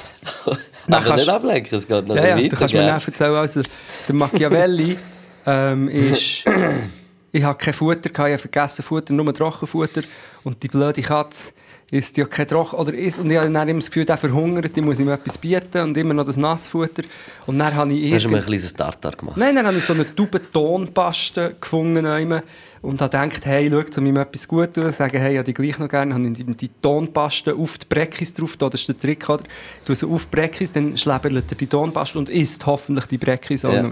Dann Aber kannst- nicht ablenken, es geht noch Ja, ja, weiter. du kannst mir gell? dann erzählen, also, der Machiavelli ähm, ist... Ich hatte kein Futter, gehabt, ich habe vergessen Futter, nur Trockenfutter. Und die blöde Katze isst ja kein Trocken... Oder isst, und ich habe dann immer das Gefühl, der verhungert, ich muss ihm etwas bieten und immer noch das Nassfutter. Und dann habe ich Hast du mir ein kleines Tartar gemacht? Nein, dann habe ich so eine Tube Tonpaste gefunden einmal und habe gedacht, hey, schau, um ihm etwas gut zu tun, sagen, hey, ich habe die gleich noch gerne, habe ich die, die Tonpaste auf die Breckis drauf, da, das ist der Trick, oder? Du sie auf die Breckis, dann schläbert er die Tonpaste und isst hoffentlich die Breckis auch Ja.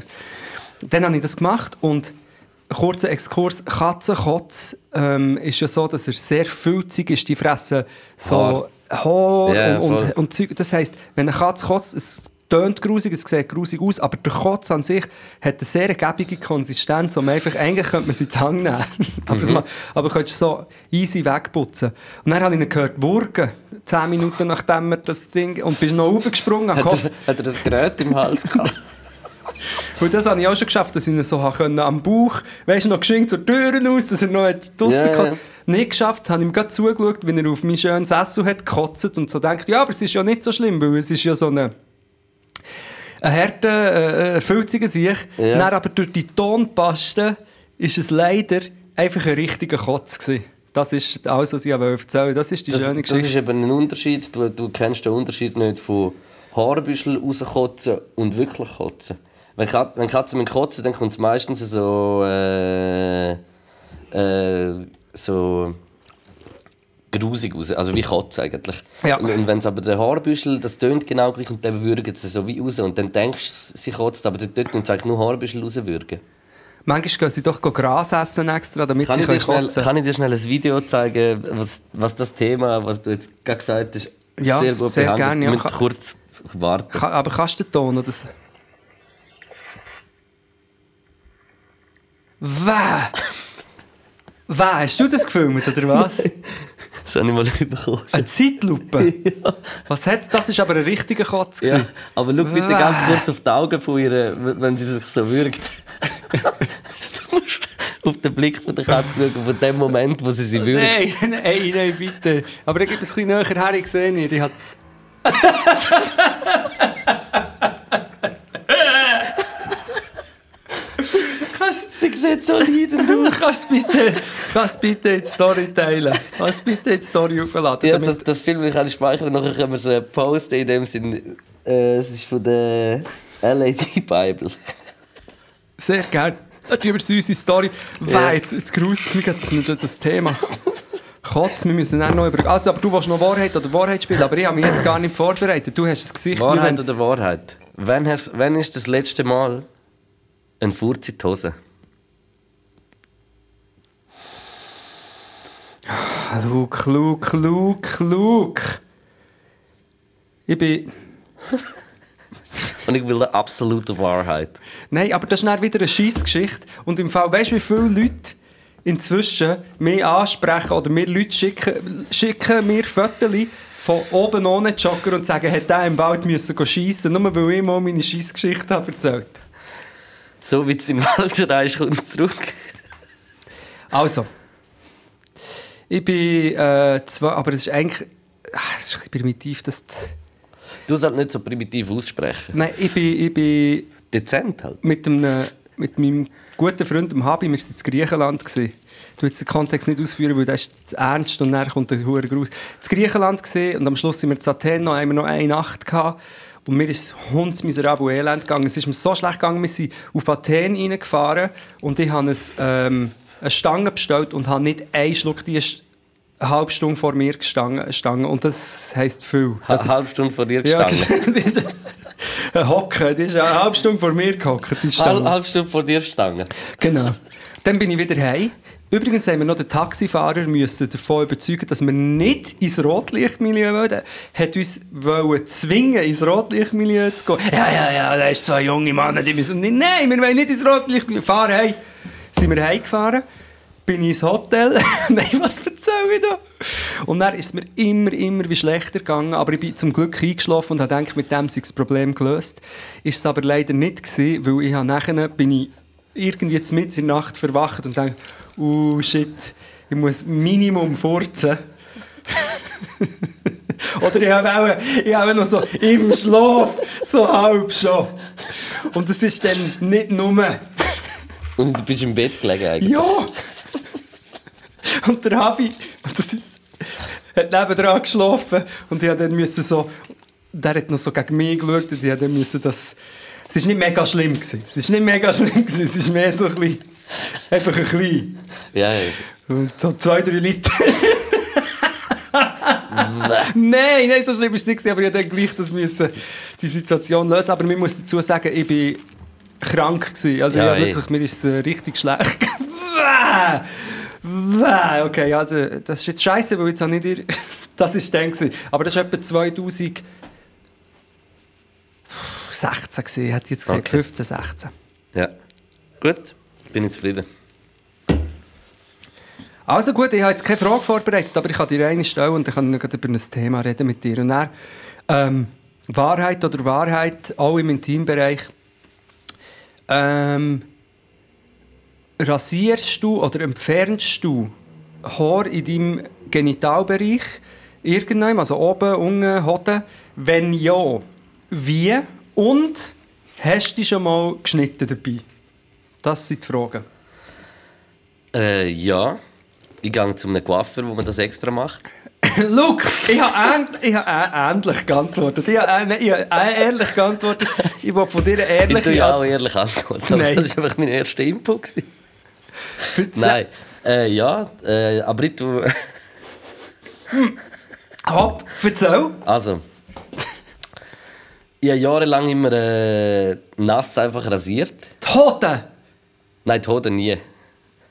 Dann habe ich das gemacht und kurzer Exkurs, Katzenkotz ähm, ist ja so, dass er sehr filzig ist, die fressen so Haar Ja, und, voll. und, und Zeug. Das heisst, wenn eine Katze kotzt, es tönt grusig, es sieht grusig aus, aber der Kotz an sich hat eine sehr gebige Konsistenz, man einfach, eigentlich könnte man sie in die Hand nehmen. aber, das ma- aber du könntest so easy wegputzen. Und dann habe ich ihn gehört, wurgen, 10 Minuten nachdem er das Ding, und bist noch raufgesprungen, Hat er, hat er das Gerät im Hals gehabt? Und das habe ich auch schon geschafft, dass ich ihn so können, am Bauch, weißt du, noch geschenkt zur Tür aus, dass er noch draussen Ja, yeah. ja. Nicht geschafft, habe ihm gerade zugeschaut, wie er auf mein schönes Essen hat gekotzt und so denkt, ja, aber es ist ja nicht so schlimm, weil es ist ja so eine ein harter, äh, äh, filziger Sieg. Ja. Dann aber durch die Tonpaste ist es leider einfach ein richtiger Kotz gewesen. Das ist alles, was ich erzählen Das ist die Das, schöne das Geschichte. ist eben ein Unterschied. Du, du kennst den Unterschied nicht von Haarbüschel rauskotzen und wirklich kotzen. Wenn, Kat wenn Katzen mit kotzen, dann kommt es meistens so. Äh, äh, so. Grusig raus. Also wie Kotze eigentlich. Ja. Und, wenn es aber der Haarbüschel, das tönt genau gleich und dann würgen sie so wie raus. Und dann denkst du, sie kotzt, aber dort tut sie eigentlich nur Haarbüschel rauswürgen. Manchmal gehen sie doch Gras essen extra, damit Kann sie ich, können schnell, kotzen kann ich dir schnell ein Video zeigen, was, was das Thema, was du jetzt gerade gesagt hast, Ja, sehr gut sehr behandelt. gerne, ja. Müssen kurz warten. Ka- Aber kannst du den Ton oder so? Wer? Wer? Hast du das gefilmt, oder was? Das habe ich mal bekommen. Eine Zeitlupe? Was hat das? ist aber ein richtiger Kotz. Ja, aber schau bitte ganz kurz auf die Augen von ihr, wenn sie sich so würgt. du musst auf den Blick von der Katze schauen, von dem Moment, wo sie sie würgt. Nein, nein, nein, bitte. Aber ich gebe es ein bisschen näher her, ich sehe nicht. Ich hat... kannst, Sie sieht so leidend du kannst bitte, kannst bitte in die Story teilen. Kannst bitte in die Story aufladen. Ja, damit- das, das Film kann ich speichern, nachher können wir so posten in dem Sinn. Äh, es ist von der LAD Bible. Sehr gerne. Dann tun wir es in unsere Story. Ja. Weh, jetzt, jetzt gruselt mich gerade das, das Thema. Kotz, wir müssen auch noch über... Also, aber du willst noch Wahrheit oder Wahrheit spielen, aber ich habe mich jetzt gar nicht vorbereitet. Du hast das Gesicht... Wahrheit wenn- oder Wahrheit? Wann, hast, wann ist das letzte Mal ein Furz in die Hose? Luke, Luke, Luke, Luke. Ich bin... Und ich will eine absolute Wahrheit. Nein, aber das ist dann wieder eine Scheissgeschichte. Und im Fall, weißt du, wie viele Leute inzwischen mich ansprechen oder mir Leute schicken, schicken mir Fotos von oben ohne Jogger und sagen, hätte der im Wald müssen schiessen, nur weil ich mal meine Scheissgeschichte habe erzählt. So wie es den Wald schreist, kommt es zurück. Also, ich bin äh, zwar, aber es ist eigentlich, ah, es ist ein bisschen primitiv, das, Du sollst nicht so primitiv aussprechen. nein, ich bin, ich bin Dezent halt. mit, einem, mit meinem guten Freund dem Habi, wir waren in Griechenland. Gewesen. Du willst den Kontext nicht ausführen, weil das ist ernst und dann kommt der hohe Gruß. In Griechenland gesehen und am Schluss sind wir in Athen noch, haben wir noch eine Nacht gehabt. Und mir ist es hundsmiserabel elend gegangen. Es ist mir so schlecht gegangen, wir sind auf Athen reingefahren und ich habe ein, ähm, eine Stange bestellt und habe nicht einen Schluck, die eine halbe Stunde vor mir gestanden. Stange. Und das heisst viel. Das Eine halbe Stunde vor dir ja, gestanden. die ist- ein Hocken, die ist eine halbe Stunde vor mir gehockt, Stange. halbe Stunde vor dir gestanden. Genau. Dann bin ich wieder heim. Übrigens haben wir noch den Taxifahrer müssen davon überzeugen, dass wir nicht ins Rotlichtmilieu wollen. Hat uns wollen zwingen, ins Rotlichtmilieu zu gehen. Ja, ja, ja, da ist zwei junge Männer, die müssen... Nein, wir wollen nicht ins Rotlichtmilieu. Fahren heim. Sind wir heimgefahren. Bin ich ins Hotel. Nein, was erzähle ich da? Und dann ist es mir immer, immer wie schlechter gegangen. Aber ich bin zum Glück eingeschlafen und habe gedacht, mit dem sei das Problem gelöst. Ist es aber leider nicht gewesen, weil ich nachher bin ich irgendwie mitten in der Nacht verwacht und denke, uh, shit, ich muss Minimum furzen. Oder ich habe auch, ich habe noch so im Schlaf, so halb schon. Und es ist dann nicht nur, Und du bist im Bett gelegen eigentlich. ja! Und der Habi, das ist, hat nebendran geschlafen und ich musste dann müssen so, der hat noch so gegen mich geschaut und ich musste dann müssen das, es ist nicht mega schlimm gewesen. Es ist nicht mega schlimm gewesen, es ist mehr so ein bisschen, einfach ein bisschen. Ja, ja. So zwei, drei Liter. nein, nein, so schlimm war es nicht, aber ich musste gleich das müssen, die Situation lösen. Aber man muss dazu sagen, ich bin krank gewesen. Also Ja, ja, eh. wirklich, mir ist es äh, richtig schlecht. Okay, also das ist jetzt scheiße, weil jetzt habe ich dir... das ist dann gewesen. Aber das ist etwa 2000... 16 gesehen, hätte ich jetzt gesagt, Okay. 15, 16. Ja. Gut, bin ich zufrieden. Also gut, ich habe jetzt keine Frage vorbereitet, aber ich kann dir eine stellen und kann ich gerade über ein Thema reden mit dir. Und dann, ähm, Wahrheit oder Wahrheit, auch im Intimbereich. Ähm, rasierst du oder entfernst du Haar in deinem Genitalbereich irgendwann, also oben, unten, Hoden? Wenn ja, wie? Und hast du dich schon mal geschnitten dabei? Das sind die Fragen. Äh, ja. Ich gehe zu einem Coiffeur, wo man das extra macht. Look, ich habe ähn- ich habe ähn- ähnlich geantwortet. Ich habe, ich ähn- ehrlich geantwortet. Ich will von dir Ich ehrliche tue ja auch ehrlich antworten. Nein. Das war einfach mein erster Input. Nein. Äh, ja, äh, aber ich tue... Hopp, erzähl. Also... Ich habe jahrelang immer äh, nass einfach rasiert. Hoden. Nein, Hoden nie.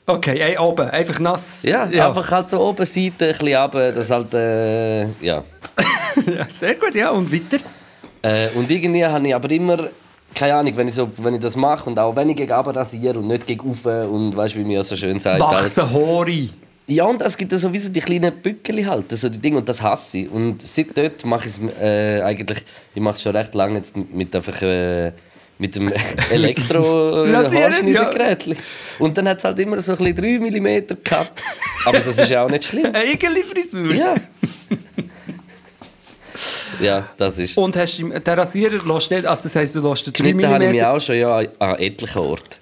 Okay, ey, oben, einfach nass. Ja, einfach halt so oben Seite, ein bisschen runter, das halt... Äh, ja. ja, sehr gut, ja. Und weiter? Äh, und irgendwie habe ich aber immer, keine Ahnung, wenn ich, so, wenn ich das mache und auch wenn ich gegen runter rasiere und nicht gegen rauf und weißt du, wie ja so schön sagt. Wachsen Haare. Ja, und es gibt ja sowieso die kleinen Bückeli halt, so die Dinge, und das hasse ich. Und seit dort mache ich es äh, eigentlich, ich mache es schon recht lange jetzt mit einfach... Äh, mit dem elektro Haarschneidergerät. Und dann hat es halt immer so ein bisschen 3 mm gehabt. Aber das ist ja auch nicht schlimm. Eine Igeli-Frisur. Ja. ja, das ist Und hast du, den Rasierer lässt nicht, also das heisst, du lässt den 3 Geschnitten habe ich mich mm. auch schon ja, an etlichen Orten.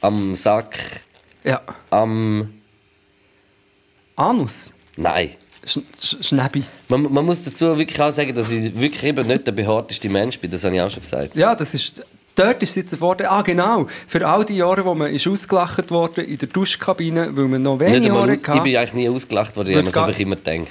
Am Sack, Ja. am... Anus. Nein. Sch Sch Schnäbi. Man, man muss dazu wirklich auch sagen, dass ich wirklich eben nicht der behaarteste Mensch bin. Das habe ich auch schon gesagt. Ja, das ist... Dort ist es jetzt ein Vorteil. Ah, genau. Für all die Jahre, wo man ist ausgelacht wurde in der Duschkabine, weil man noch wenige Haare aus, ich hatte. bin eigentlich nie ausgelacht worden, ich habe mir einfach immer gedacht.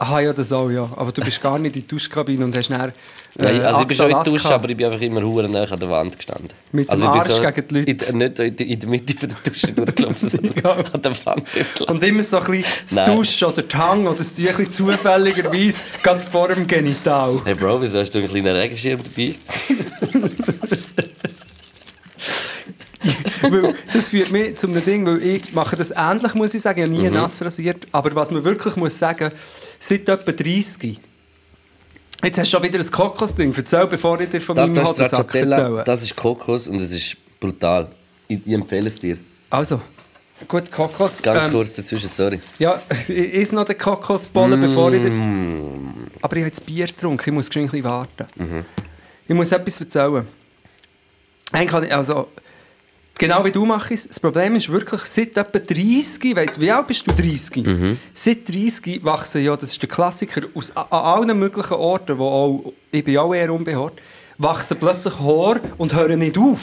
Aha, ja, das auch, ja. Aber du bist gar nicht in die Duschkabine und hast dann... Äh, Nein, also ich bin schon in der Dusche, aber ich bin einfach immer hure nah an der Wand gestanden. Mit dem also Arsch gegen die Leute. In, nicht in, in der Mitte von der Dusche durchgelaufen, sondern an der Wand entlang. Und immer so ein bisschen das Nein. Dusch oder die Hang oder das Tüchli zufälligerweise gerade vor dem Genital. Hey Bro, wieso hast du einen kleinen Regenschirm dabei? weil das führt mich zu einem Ding, weil ich mache das ähnlich, muss ich sagen. Ich habe Mhm. nie nass rasiert. Aber was man wirklich muss sagen, seit etwa 30. Jetzt hast du schon wieder ein Kokosding. Erzähl, bevor ich dir von Das, meinem das ist Hodensack erzähle. das ist Kokos und es ist brutal. Ich, ich empfehle es dir. Also, gut, Kokos. Ganz ähm, kurz dazwischen, sorry. Ja, ich esse noch den Kokosbollen, bevor ich... dir- Mm. Aber ich habe jetzt Bier getrunken, ich muss ein bisschen warten. Mhm. Ich muss etwas erzählen. Eigentlich kann ich, also, genau wie du machst, das Problem ist wirklich, seit etwa 30, weil- wie alt bist du, 30? Mhm. Seit 30 wachsen ja, das ist der Klassiker, aus, an allen möglichen Orten, wo auch, ich bin auch eher unbehaart, wachsen plötzlich Haare und hören nicht auf.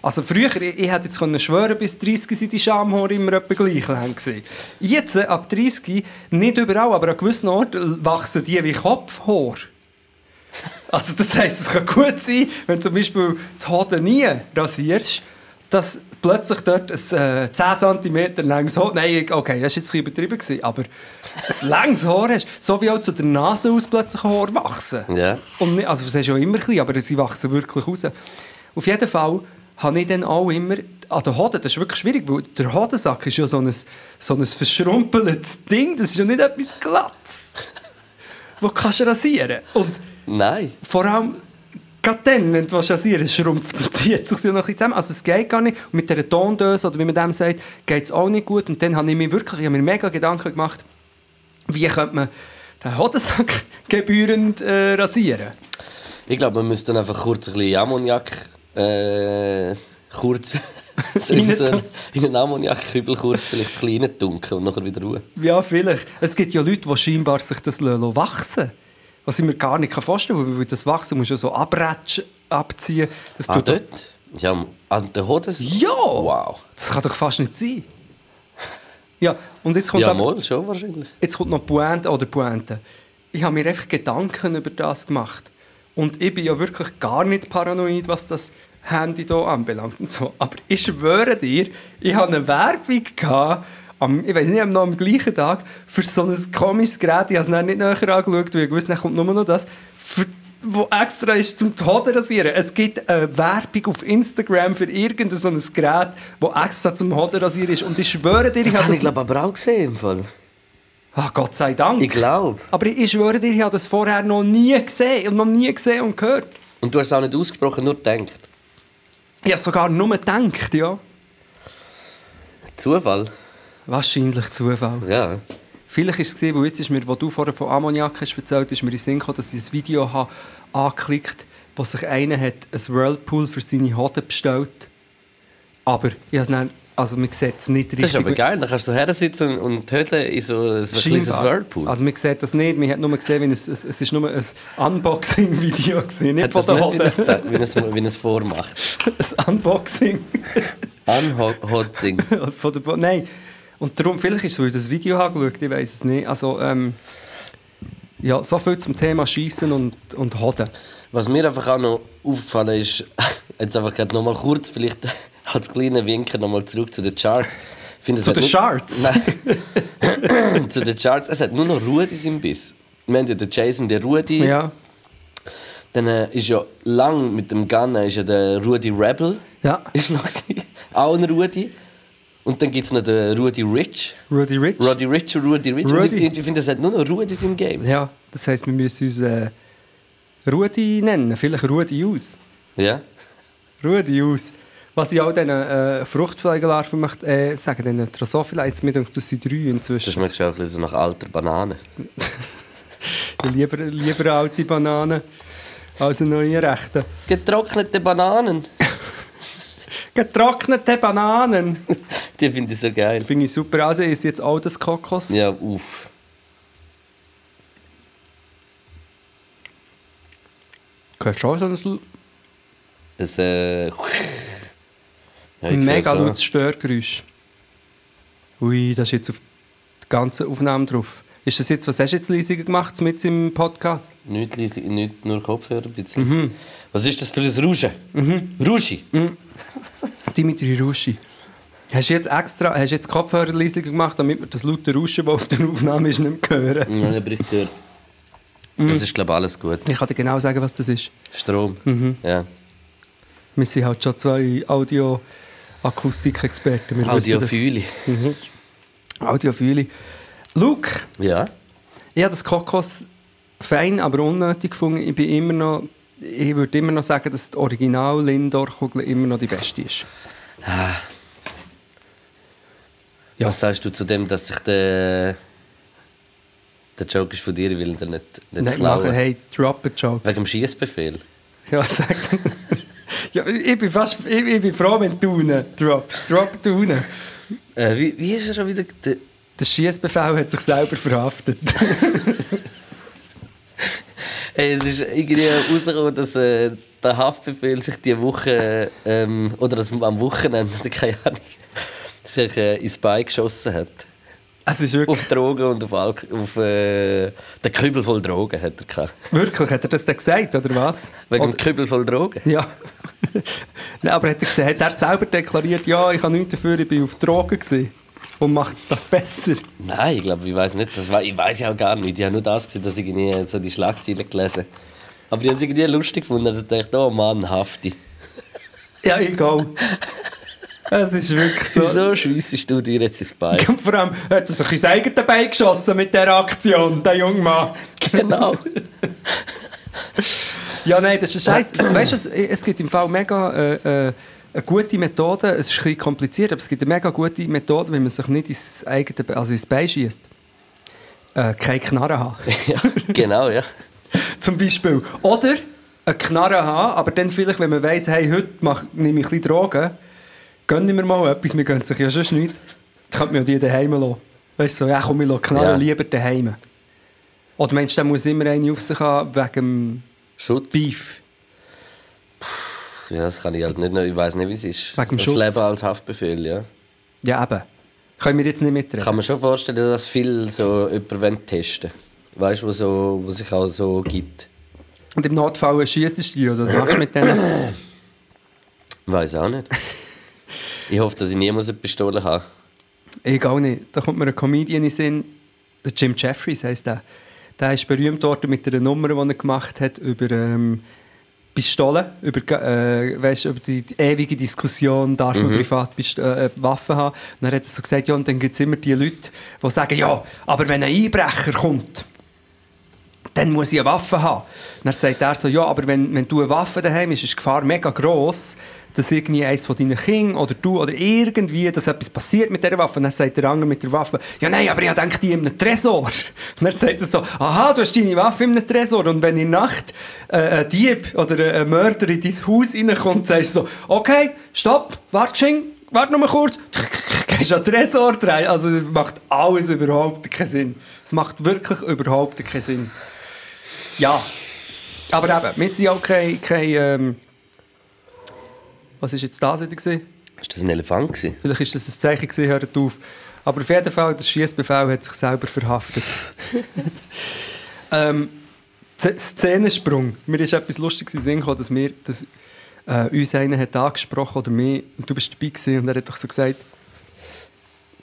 Also früher, ich, ich hätte jetzt können schwören, bis 30 sind die Schamhaare immer etwa gleich lang gewesen. Jetzt, äh, ab 30, nicht überall, aber an gewissen Orten wachsen die wie Kopfhaare. Also das heisst, es kann gut sein, wenn zum Beispiel die Hoden nie rasierst, dass plötzlich dort ein äh, 10 cm langes Haar, nein, okay, das war jetzt ein bisschen übertrieben, gewesen, aber ein langes Haar hast, so wie auch zu der Nase aus plötzlich Haare wachsen. Ja. Und nicht, also es ist ja immer klein, aber sie wachsen wirklich raus. Auf jeden Fall habe ich dann auch immer an den Hoden, das ist wirklich schwierig, weil der Hodensack ist ja so ein, so ein verschrumpeltes Ding, das ist ja nicht etwas Glattes, das kannst du rasieren Und Nein. vor allem, gerade dann, wenn du rasieren schrumpft und zieht sich noch ein bisschen zusammen. Also es geht gar nicht. Und mit dieser Tondöse, oder wie man dem sagt, geht es auch nicht gut. Und dann habe ich mir wirklich, ich habe mir mega Gedanken gemacht, wie könnte man den Hodensack gebührend äh, rasieren. Ich glaube, man müsste dann einfach kurz ein bisschen Ammoniak. Äh, kurz. so in, so einen, in einen Ammoniakkübel kurz vielleicht ein bisschen reindunken und nachher wieder Ruhe. Ja, vielleicht. Es gibt ja Leute, die scheinbar sich das lassen wachsen Was ich mir gar nicht vorstellen kann, weil das Wachsen muss ja so abratschen, abziehen. Das Ah, dort? Ja, an der Hoden? Ja! Wow. Das kann doch fast nicht sein. Ja, und jetzt kommt Ja, mal, schon wahrscheinlich. Jetzt kommt noch Pointe oder Pointe. Ich habe mir einfach Gedanken über das gemacht. Und ich bin ja wirklich gar nicht paranoid, was das Handy hier anbelangt. Und so. Aber ich schwöre dir, ich hatte eine Werbung, gehabt, am, ich weiß nicht, am- noch am gleichen Tag, für so ein komisches Gerät. Ich habe es nicht näher angeschaut, weil ich wusste, dann kommt nur noch das. Für wo extra ist zum Hoden rasieren. Es gibt eine Werbung auf Instagram für irgendein so ein Gerät, das extra zum Hoden rasieren ist. Und ich schwöre dir, ich Das habe habe ich glaube aber auch gesehen im Fall. Ach, Gott sei Dank. Ich glaube. Aber ich schwöre dir, ich habe das vorher noch nie gesehen und noch nie gesehen und gehört. Und du hast es auch nicht ausgesprochen, nur gedacht. Ich habe sogar nur gedacht, ja. Zufall. Wahrscheinlich Zufall. Ja. Vielleicht war es, gewesen, weil jetzt ist mir, wo du vorher von Ammoniak hast erzählt, ist mir in Sinn gekommen, dass ich ein Video habe angeklickt wo sich einer hat ein Whirlpool für seine Hoden bestellt. Aber ich habe es dann, also man sieht es nicht richtig. Das ist aber geil. Dann kannst du so her sitzen und töten in so ein kleines. Whirlpool. Also man sieht das nicht, man hat nur gesehen, wie es, es, es ist nur ein Unboxing-Video gewesen, nicht Hat von das der Hoden. wie es, wie es vormacht. ein Unboxing. Unhotzing. Nein. Und darum, vielleicht ist es, weil ich das Video habe geschaut, ich weiß es nicht. Also, ähm, ja, so viel zum Thema Schießen und, und Hoden. Was mir einfach auch noch aufgefallen ist, jetzt einfach gerade noch mal kurz, vielleicht als kleiner Winker noch mal zurück zu den Charts. Finde, Zu den nur- Charts? Nein. zu den Charts. Es hat nur noch Rudis im Biss. Wir haben ja den Jason, den Rudi. Ja. Dann äh, ist ja lang mit dem Gunner ist ja der Rudi Rebel. Ja. Ist noch gewesen. Auch ein Rudi. Und dann gibt es noch den Rudi Rich. Rudy Rich. Rudi Rich und Rudi Rich. Und Rudi. ich, ich finde, es hat nur noch Rudis im Game. Ja, das heisst, wir müssen uns äh, Rudi nennen. Vielleicht Rudi aus. Ja. Rudi aus. Was ich auch diesen äh, Fruchtfleigelarven möchte äh, sagen, den Drosophila, jetzt mir denkt, das sind drei Das inzwischen. schmeckt auch ein bisschen nach alter Banane. Lieber, lieber alte Bananen als eine neue rechte. Getrocknete Bananen. Getrocknete Bananen. Die finde ich so geil. Finde ich super. Also ist jetzt auch das Kokos. Ja, uff. Gehört schon so ein, Es, äh... Ja, ein mega so. lautes Störgeräusch. Ui, das ist jetzt auf die ganze Aufnahme drauf. Ist das jetzt, was hast du jetzt leisiger gemacht mit im Podcast? Nicht, leise- nicht nur Kopfhörer, ein bisschen. Was ist das für ein Rouge? Rouge? Dimitri Ruschi. Hast du jetzt extra hast du jetzt Kopfhörer leiser gemacht, damit wir das laute Rauschen, das auf der Aufnahme ist, nicht mehr hören? Nein, aber ich höre. Das ist, glaube ich, alles gut. Ich kann dir genau sagen, was das ist. Strom. Ja. Wir sind halt schon zwei Audio-Akustik-Experten. Wissen das. Audiophile. Audiophile. Luke, Ja. ich habe das Kokos fein, aber unnötig gefunden. Ich, bin immer noch, ich würde immer noch sagen, dass die original Lindor-Kugel immer noch die beste ist. Ja. Was sagst du zu dem, dass ich der. Der Joke ist von dir, will den nicht, nicht Nicht klauen. machen, hey, drop a joke. Wegen dem Schießbefehl. Ja, sag ja, ich, bin fast, ich, ich bin froh, wenn du ihn droppst. Drop du ihn. Äh, wie, wie ist er schon wieder. Der, Der Schießbefehl hat sich selber verhaftet. Hey, es ist irgendwie rausgekommen, dass äh, der Haftbefehl sich die Woche, ähm, oder dass am Wochenende, keine Ahnung, sich äh, ins Bein geschossen hat. Es ist wirklich, Auf Drogen und auf, Alk auf äh, den Kübel voll Drogen hat er gehabt. wirklich, hat er das dann gesagt, oder was? Wegen Oder, dem Kübel voll Drogen. ja. Nein, aber hat er, gesagt, hat er selber deklariert, ja, ich habe nichts dafür, ich bin auf Drogen gewesen. Und macht das besser? Nein, ich glaube, ich weiß nicht. Das war, ich weiß ja auch gar nicht. Ich habe nur das gesehen, dass ich irgendwie so die Schlagzeilen gelesen Aber ich habe es irgendwie lustig gefunden. Also ich dachte, oh Mann, Hafti. Ja, egal. Es ist wirklich so. Wieso schliessest du dir jetzt ins Bein? Und vor allem hat er sich ins eigene Bein geschossen mit dieser Aktion, der junge Mann. genau. Ja, nein, das ist ein Scheiß. weißt du, es, es gibt im Fall mega äh, äh, eine gute Methode. Es ist ein bisschen kompliziert, aber es gibt eine mega gute Methode, wenn man sich nicht ins eigene, Be- also ins Bein schießt. Äh, keine Knarre haben. ja, genau, ja. Zum Beispiel. Oder eine Knarre haben, aber dann vielleicht, wenn man weiss, hey, heute mach, nehme ich ein bisschen Drogen, gönne mir mal etwas, wir gönnen sich ja sonst nicht. Dann könnte man ja die daheim lassen. Weißt du, so, ja komm, ich die Knarre Ja. lieber daheim. Oder meinst du, der muss immer eine auf sich haben wegen dem Schutz. Beef? Ja, das kann ich halt nicht. Ich weiß nicht, wie es ist. Wegen dem das Schutz. Leben als Haftbefehl, ja. Ja, eben. Können wir jetzt nicht mitreden. Kann man schon vorstellen, dass viel so jemand wollen testen Weißt du, was so, was sich auch so gibt. Und im Notfall schießt du die, oder was machst du mit denen? Weiß auch nicht. Ich hoffe, dass ich niemals eine Pistole habe. Egal nicht. Da kommt mir ein Comedian in den Sinn, der Jim Jeffries heisst der. Der ist berühmt worden mit einer Nummer, die er gemacht hat über ähm, Pistolen, über, äh, weißt, über die, ewige Diskussion, darf man privat Pist äh, Waffen haben. Und dann hat er so gesagt, ja, und dann gibt es immer die Leute, die sagen, ja, aber wenn ein Einbrecher kommt, dann muss ich eine Waffe haben. Dann sagt er so, ja, aber wenn, wenn du eine Waffe daheim hast, ist die Gefahr mega gross, dass irgendwie eines von deinen Kindern oder du oder irgendwie, dass etwas passiert mit dieser Waffe. Und dann sagt der andere mit der Waffe, ja nein, aber ich denke die in einem Tresor. Und dann sagt er so, aha, du hast deine Waffe in einem Tresor und wenn in Nacht äh, ein Dieb oder ein Mörder in dein Haus reinkommt, sagst du so, okay, stopp, warte geschwind, warte noch mal kurz, gehst an den Tresor rein. Also das macht alles überhaupt keinen Sinn. Es macht wirklich überhaupt keinen Sinn. Ja, aber eben, wir sind auch kein, kein ähm, was war jetzt das wieder? Gewesen? Ist das ein Elefant gewesen? Vielleicht ist das ein Zeichen gewesen, hört auf. Aber auf jeden Fall, der Schießbefehl hat sich selber verhaftet. ähm, Szenensprung. Mir ist etwas Sinn gekommen, dass, wir, dass äh, uns einer hat angesprochen oder mir, und du bist dabei gewesen, und er hat doch so gesagt,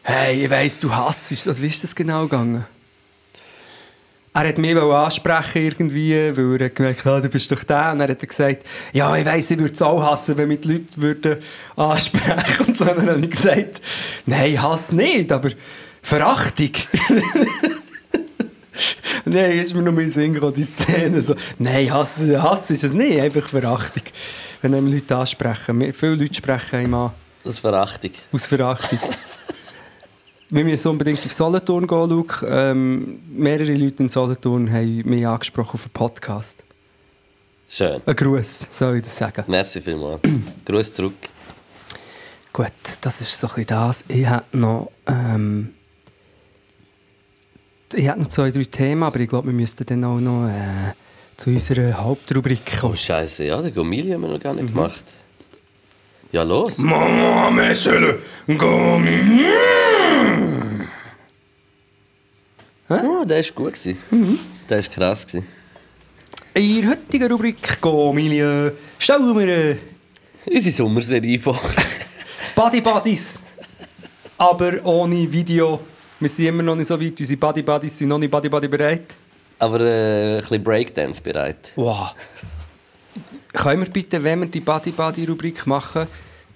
hey, ich weiss, du hasst es. Also, wie ist das genau gegangen? Er hat mich ansprechen irgendwie, weil er hat gemerkt, ah, du bist doch der. Und dann hat er gesagt, ja, ich weiss, ich würde es auch hassen, wenn mich die Leute würden ansprechen Und so Und dann habe ich gesagt, nein, Hass nicht, aber Verachtung. nein, ist mir noch mal in den Sinn gekommen, die Szene. So, nein, Hass, Hass ist es nicht, einfach Verachtung. Wenn einem Leute ansprechen. Viele Leute sprechen einem an. Ist Verachtung. Aus Verachtung. Wir müssen unbedingt auf Solothurn gehen, Luke. Ähm, mehrere Leute in Solothurn haben mich angesprochen auf einen Podcast. Schön. Ein Gruß, soll ich das sagen? Merci vielmals. Gruß zurück. Gut, das ist so ein bisschen das. Ich hätte noch, ähm, ich hätte noch zwei, drei Themen, aber ich glaube, wir müssten dann auch noch äh, zu unserer Hauptrubrik Oh, kommen. Scheiße, ja, den Gomili haben wir noch gar nicht gemacht. Ja, los. Mama, Monsieur, Gummi. Oh, der ist gut. Gewesen. Der ist krass. Gewesen. In der heutigen Rubrik Gomilieu stellen wir Unsere Sommerserie vor. Buddy Buddies. Aber ohne Video. Wir sind immer noch nicht so weit. Unsere Buddy Buddies sind noch nicht Buddy Buddy bereit. Aber äh, ein bisschen Breakdance bereit. Wow. Können wir bitte, wenn wir die Buddy Buddy Rubrik machen,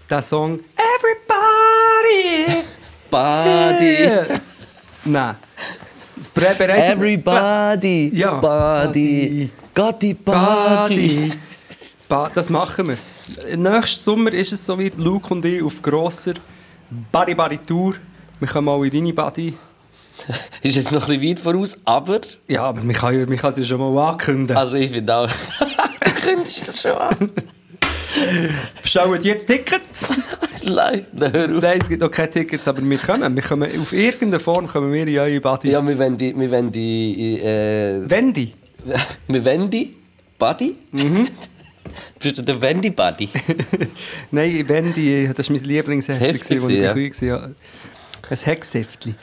den Song Everybody! Body. Nein. Bereit? Everybody. Ja. Body. Gotti Body. Ba das machen wir. Nächsten Sommer ist es so wie Luke und ich auf grosser Buddy Buddy Tour. Wir kommen mal in deine Buddy. Ist jetzt noch ein bisschen weit voraus, aber. Ja, aber man kann, man kann es ja schon mal ankündigen. Also, ich finde auch. du könntest es schon an. Bestellt jetzt Tickets! Nein, hör auf. Nein, es gibt noch keine Tickets, aber wir kommen. Wir kommen auf irgendeine Form kommen wir in eure Buddy. Ja, wir wollen die. Wir wollen die. Äh, Wendy. wir wollen die. Buddy? Mhm. Bist du der Wendy Buddy? Nein, Wendy, das war mein Lieblingsheft, Heftli als ich gewesen, klein war. Ja. Ein Hexheftli.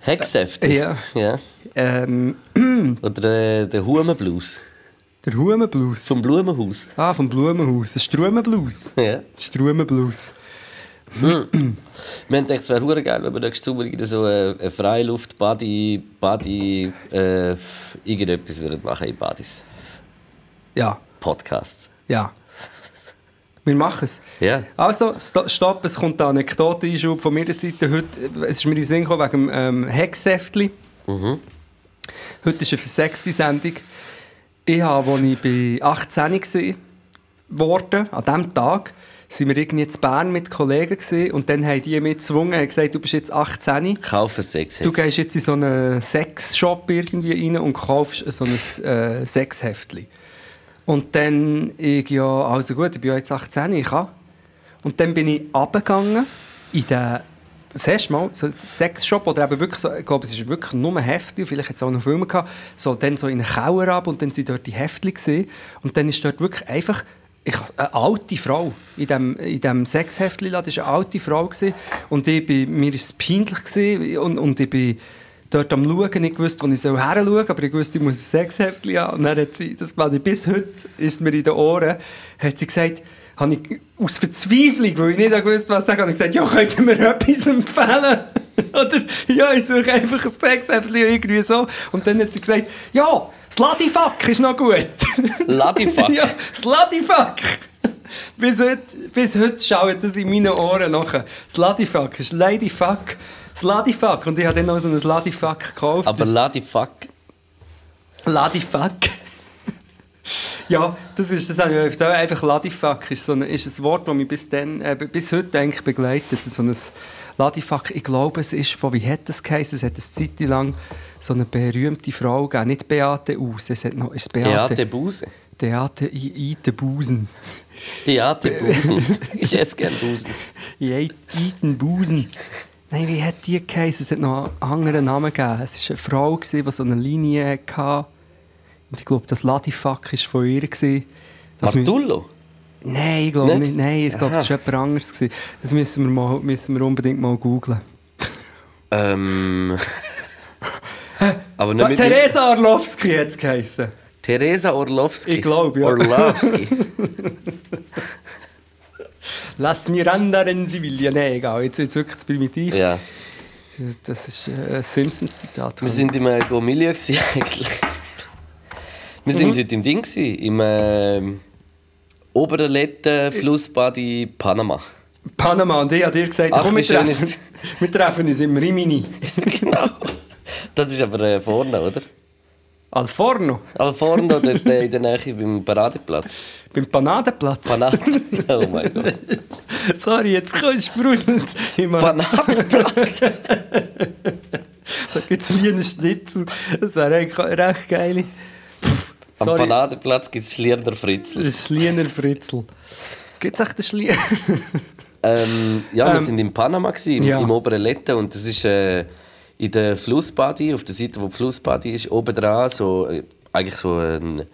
Hexheftig. Ja. ja. Ähm, Oder äh, der Humenblues. Der Humenblues. Vom Blumenhaus. Ah, vom Blumenhaus. Ein Strumenblues. Ja. Strumenblues. Wir haben gedacht, es wäre geil, wenn wir nächstes Sommer so eine, Freiluft, Body, Body, äh, irgendetwas würden machen in Badis. Ja, Podcasts. ja. Wir machen es. Ja. Also, sto- stopp, es kommt eine Anekdote-Einschub von meiner Seite. Heute, es ist mir in den Sinn gekommen wegen dem ähm, Hexheftli. Heute ist eine versechste Sendung. Ich habe, als ich bei 18 war, an diesem Tag, sind wir irgendwie in Bern mit Kollegen gewesen, und dann haben die mich gezwungen, haben gesagt, du bist jetzt 18, Kaufen Sex. du gehst jetzt in so einen Sexshop irgendwie rein und kaufst so ein äh, Sexheftli. Und dann, ich, ja, also gut, ich bin ja jetzt 18, ich kann. Und dann bin ich runtergegangen in den, das erste Mal, so Sexshop, oder eben wirklich so, ich glaube, es ist wirklich nur Heftli, vielleicht hat auch noch Filme gehabt, so dann so in einen Keller ab und dann sind dort die Heftli gesehen. Und dann ist dort wirklich einfach ich, eine alte Frau in dem, in dem Sexheftli, das war eine alte Frau gewesen, und ich bin, mir war es peinlich gewesen, und, und ich bin dort am Schauen, nicht gewusst, wo ich schauen soll, aber ich wusste, ich muss ein Sexheftli haben. Und dann hat sie, das war bis heute, ist mir in den Ohren, hat sie gesagt, habe ich aus Verzweiflung, weil ich nicht gewusst was sagen, habe ich gesagt, ja, könnt ihr mir etwas empfehlen? Oder, ja, ich suche einfach ein Sexäpfchen irgendwie so. Und dann hat sie gesagt, ja, Sladifuck ist noch gut. Ladifuck. ja, Sladifuck. bis, heute, bis heute schaut das in meinen Ohren nach. Sladifuck ist Ladyfuck. Sladifuck. Und ich habe dann noch so ein Sladifuck gekauft. Aber Ladifuck. Ladifuck. ja, das ist das habe ich einfach Ladifuck ist so ein, ist ein Wort, das mich bis, dann, äh, bis heute eigentlich begleitet. So ein Ladifuck, ich glaube, es ist von, wie hat das geheißen? Es hat eine Zeit lang so eine berühmte Frau gegeben, nicht Beate Use, es hat noch, ist Beate, Beate Buse. Beate I- Ite Busen. Beate Busen. ich esse gerne Busen. I- Iten Busen. Nein, wie hat die geheißen? Es hat noch einen anderen Namen gegeben. Es war eine Frau, die so eine Linie hatte. Und ich glaube, das Ladifuck war von ihr. gewesen. Wir-? Nein, ich glaube Nicht? nicht. Nein, ich glaube, es war jemand anderes. Gewesen. Das müssen wir, mal, müssen wir unbedingt mal googlen. Ähm. aber nicht mit Teresa Orlowski hat es geheißen. Teresa Orlowski. Ich glaube, ja. Orlowski. Lass mir anderen Sevilla. Nein, egal, jetzt ist es wirklich zu primitiv. ja. Das ist äh, ein Simpsons-Zitat. Wir sind im äh, Gomilia eigentlich. Wir sind Mhm. heute im Ding gsi, im oberen Letten Flussbad in Panama. Panama und ich habe dir gesagt, Ach, komm, wir treffen, wir treffen uns im Rimini. genau. Das ist aber äh, vorne, oder? Al Forno, Al vorne dort äh, in der Nähe beim Paradeplatz. beim Panadenplatz. Panade. Oh mein Gott. Sorry, jetzt kommst du sprudelnd. Paradeplatz. da gibt es wie einen Schnitzel. Das wäre eigentlich recht geil. Am Sorry, Panadeplatz gibt es Schlierner ist Schliener Fritzel. Gibt es echt den Schliener? Ähm, ja, wir Ähm, sind in Panama, gewesen, im, ja. im oberen Letten. Und das ist äh, in der Flussbadi, auf der Seite, wo die Flussbadi ist, oben dran, so, äh, eigentlich so ein,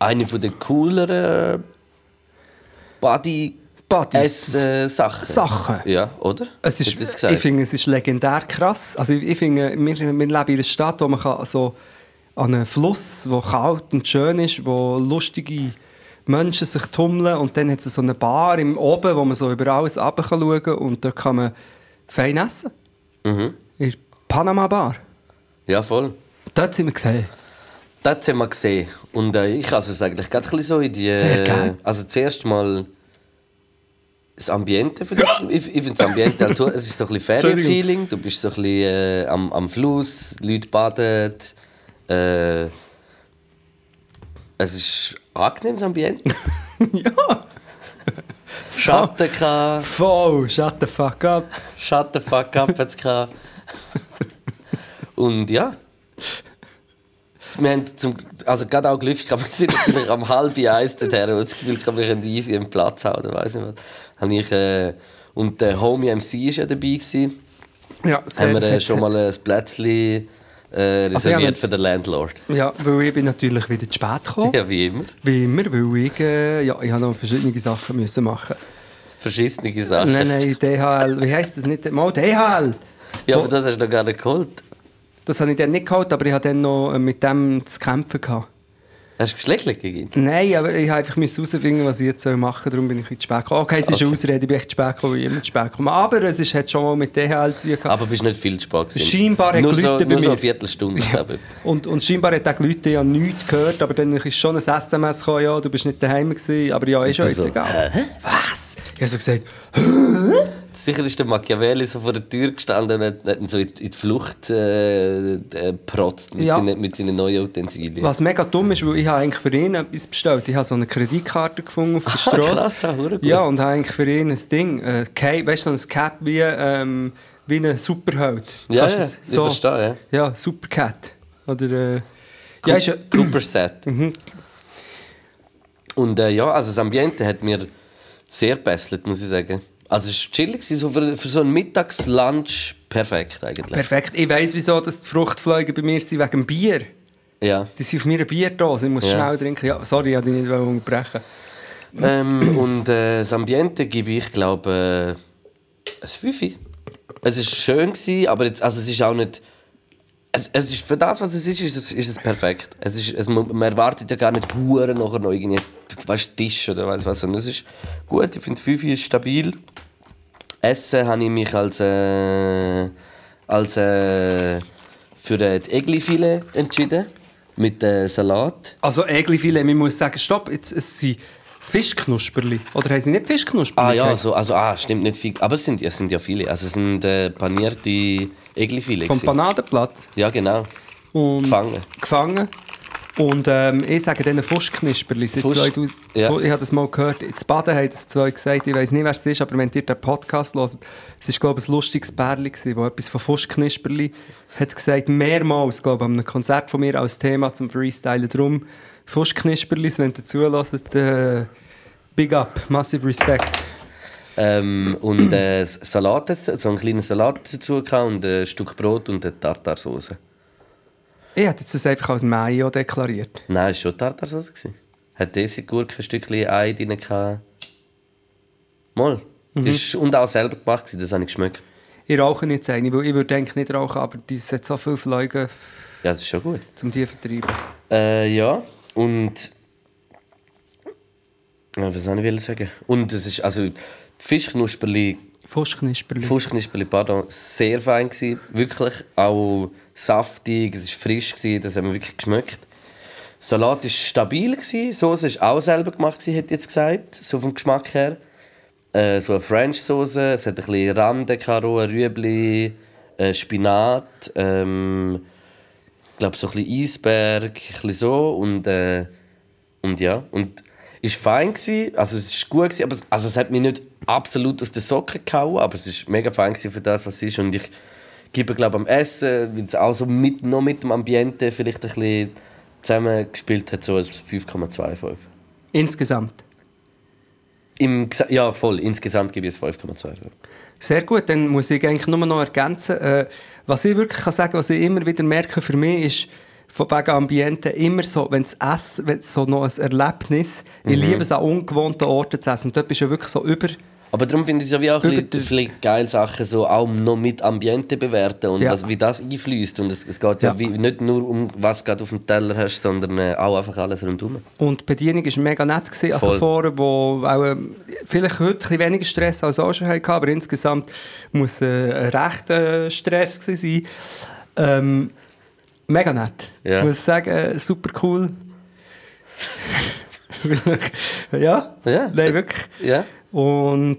eine von den cooleren Badi Buddies. äh, Sachen. Sachen. Ja, oder? Es ist, ich finde, es ist legendär krass. Also ich, ich finde, wir, wir leben in einer Stadt, wo man kann so an einem Fluss, der kalt und schön ist, wo lustige Menschen sich tummeln und dann hat es so eine Bar im oben, wo man so über alles runter kann schauen kann und dort kann man fein essen. Mhm. In der Panama Bar. Ja, voll. Dort sind wir gesehen. Das haben wir gesehen. Und äh, ich also es eigentlich gerade ein bisschen so in die... Äh, Sehr geil. Also zuerst mal das Ambiente vielleicht. ich ich finde das Ambiente halt, es ist so ein bisschen Ferienfeeling. Du bist so ein bisschen äh, am, am Fluss, die Leute baden. Äh, es ist ein angenehmes Ambiente. ja. Schatten gehabt, Voll, shut the fuck up. Schatten fuck up hat's gehabt. Und ja. Wir haben zum, also gerade auch Glück gehabt, wir sind natürlich am halb eins dorthin und das Gefühl, gehabt, wir können easy einen Platz haben, oder weiss nicht was. Habe ich, äh, und der Homie MC war ja dabei. Gewesen. Ja, sehr, haben wir äh, schon mal ein Plätzchen äh, reserviert Also, für den Landlord. Ja, weil ich bin natürlich wieder zu spät gekommen. Ja, wie immer. Wie immer, weil ich, äh, ja, ich habe noch verschiedene Sachen müssen machen. Verschissene Sachen. Nein, nein, DHL, wie heisst das nicht? Mal DHL! Ja, aber das hast du noch gar nicht geholt. Das habe ich dann nicht geholt, aber ich hatte dann noch äh, mit dem zu kämpfen. Gehabt. Hast du geschlechtlich gegeben? Nein, aber ich habe einfach herausfinden, was ich jetzt machen soll. Darum bin ich zu spät gekommen. Okay, es ist eine Ausrede, ich bin echt zu spät gekommen, wie immer zu spät gekommen. Aber es ist, hat schon mal mit DHL zu tun gehabt. Aber bist nicht viel zu spät gewesen. Scheinbar hat nur so, Leute bei nur so eine Viertelstunde, ich. Und, und scheinbar hat auch die Leute ja nichts gehört, aber dann ist schon ein SMS gekommen, ja, du bist nicht daheim gewesen, aber ja, ist ja jetzt so, egal. Was? Ich habe so gesagt, Sicher ist der Machiavelli so vor der Tür gestanden und hat, hat ihn so in, in die Flucht äh, äh, protzt mit, Ja. seinen, mit seinen neuen Utensilien. was mega dumm ist, weil ich habe eigentlich für ihn etwas bestellt. Ich habe so eine Kreditkarte gefunden auf der Straße. Ah, krass, ah, gut. Ja, und habe eigentlich für ihn ein Ding, äh, Cape, weißt du, so ein Cap wie, ähm, wie ein Superheld. Ja, Kannst ja, es ich verstehe, ja. Ja, Supercat. Oder, äh, ja, ist ja, Cooper Set. Mhm. Und äh, ja, also das Ambiente hat mir sehr gebesselt, muss ich sagen. Also es war chillig, so für, für so einen Mittagslunch perfekt eigentlich. perfekt. Ich weiss, wieso dass die Fruchtfliegen bei mir sind, wegen dem Bier. Ja. Die sind auf meiner Bierdose, ich muss Ja. schnell trinken. Ja, sorry, ich wollte dich nicht unterbrechen. Ähm, und äh, das Ambiente gebe ich, glaube äh, ein Fünfi. Es war schön, gewesen, aber jetzt, also es ist auch nicht... Es, es ist, für das, was es ist, ist es, ist es perfekt. Es ist, es, man erwartet ja gar nicht Huren nachher noch irgendwie weißt, Tisch oder weiss was. Und es ist gut, ich finde, Fünfi ist stabil. Essen habe ich mich als, äh, als äh, für äh, die Egli-Filet entschieden. Mit äh, Salat. Also Egli-Filet, man muss sagen, stopp, jetzt, es sind Fischknusperli. Oder haben sie nicht Fischknusperli? Ah ja, so, also ah, stimmt nicht viel. Aber es sind, es sind ja viele. Also es sind äh, panierte Egli-Filet. Vom gewesen. Panadenplatz. Ja, genau. Und Gefangen. gefangen. Und ähm, ich sage denen Fuschknisperli. Seit Fusch- 2000 ja. Ich habe das mal gehört. In Baden haben das zwei gesagt. Ich weiß nicht, wer es ist, aber wenn ihr den Podcast hört, es war, glaube ich, ein lustiges Pärchen, das etwas von Fuschknisperli hat gesagt. Mehrmals, glaube ich, an einem Konzert von mir als Thema zum Freestylen. Darum Fuschknisperlis, wenn ihr zulässt, äh, big up, massive respect. Ähm, und äh, Salat, so einen kleinen Salat dazu und ein Stück Brot und eine Tartarsauce. Ich hätte jetzt das einfach als Mayo deklariert. Nein, es war schon Tartarsauce. Hat diese Gurke ein Stückchen Ei drin gehabt. Mal. Ist, und auch selber gemacht, das habe ich geschmeckt. Ich rauche jetzt eine, weil ich würde nicht rauchen, aber die hat so viele Fleuge, Ja, das ist schon gut. um die vertreiben. Äh, ja, und. Ja, was soll ich sagen? Und es ist, also, die Fischknusperli, Fuschknisperli. Fuschknusperli, pardon, sehr fein gewesen. Wirklich auch saftig, es war frisch, das haben wir wirklich geschmeckt. Salat war stabil, gewesen, Soße war auch selber gemacht, hätte ich jetzt gesagt, so vom Geschmack her. Äh, so eine French-Soße, es hat ein bisschen Rande, Karo, Rüebli, äh, Spinat, ähm, ich glaube so ein bisschen Eisberg, ein bisschen so und, äh, und ja, und ist fein gewesen, also es ist gut gewesen, aber es- also es hat mich nicht absolut aus den Socken gehauen, aber es ist mega fein für das, was es ist und ich gebe glaube am Essen, weil es auch so mit, noch mit dem Ambiente vielleicht ein bisschen zusammengespielt hat, so ein 5,25. Insgesamt. Im, ja, voll. Insgesamt gebe ich es 5,25. Sehr gut, dann muss ich eigentlich nur noch ergänzen, äh, was ich wirklich kann sagen, was ich immer wieder merke für mich ist, von wegen Ambiente immer so, wenn es Essen, wenn so noch ein Erlebnis, Mhm. ich liebe es an ungewohnten Orten zu essen und dort bist du ja wirklich so über, Aber darum finde ich es ja wie auch ein Über bisschen, ein bisschen geil, Sachen so auch noch mit Ambiente bewerten und Ja. was, wie das einfließt. Und es, es geht ja, Ja. Wie, nicht nur um was du auf dem Teller hast, sondern äh, auch einfach alles rundherum. und die Bedienung war mega nett, gewesen, also Voll. vorher, wo auch, ähm, vielleicht heute ein bisschen weniger Stress als auch schon hatten, aber insgesamt muss äh, ein rechter Stress gewesen sein. Ähm, mega nett. Ja. Ich muss sagen, äh, super cool. ja, Ja. nein, wirklich. Ja. Und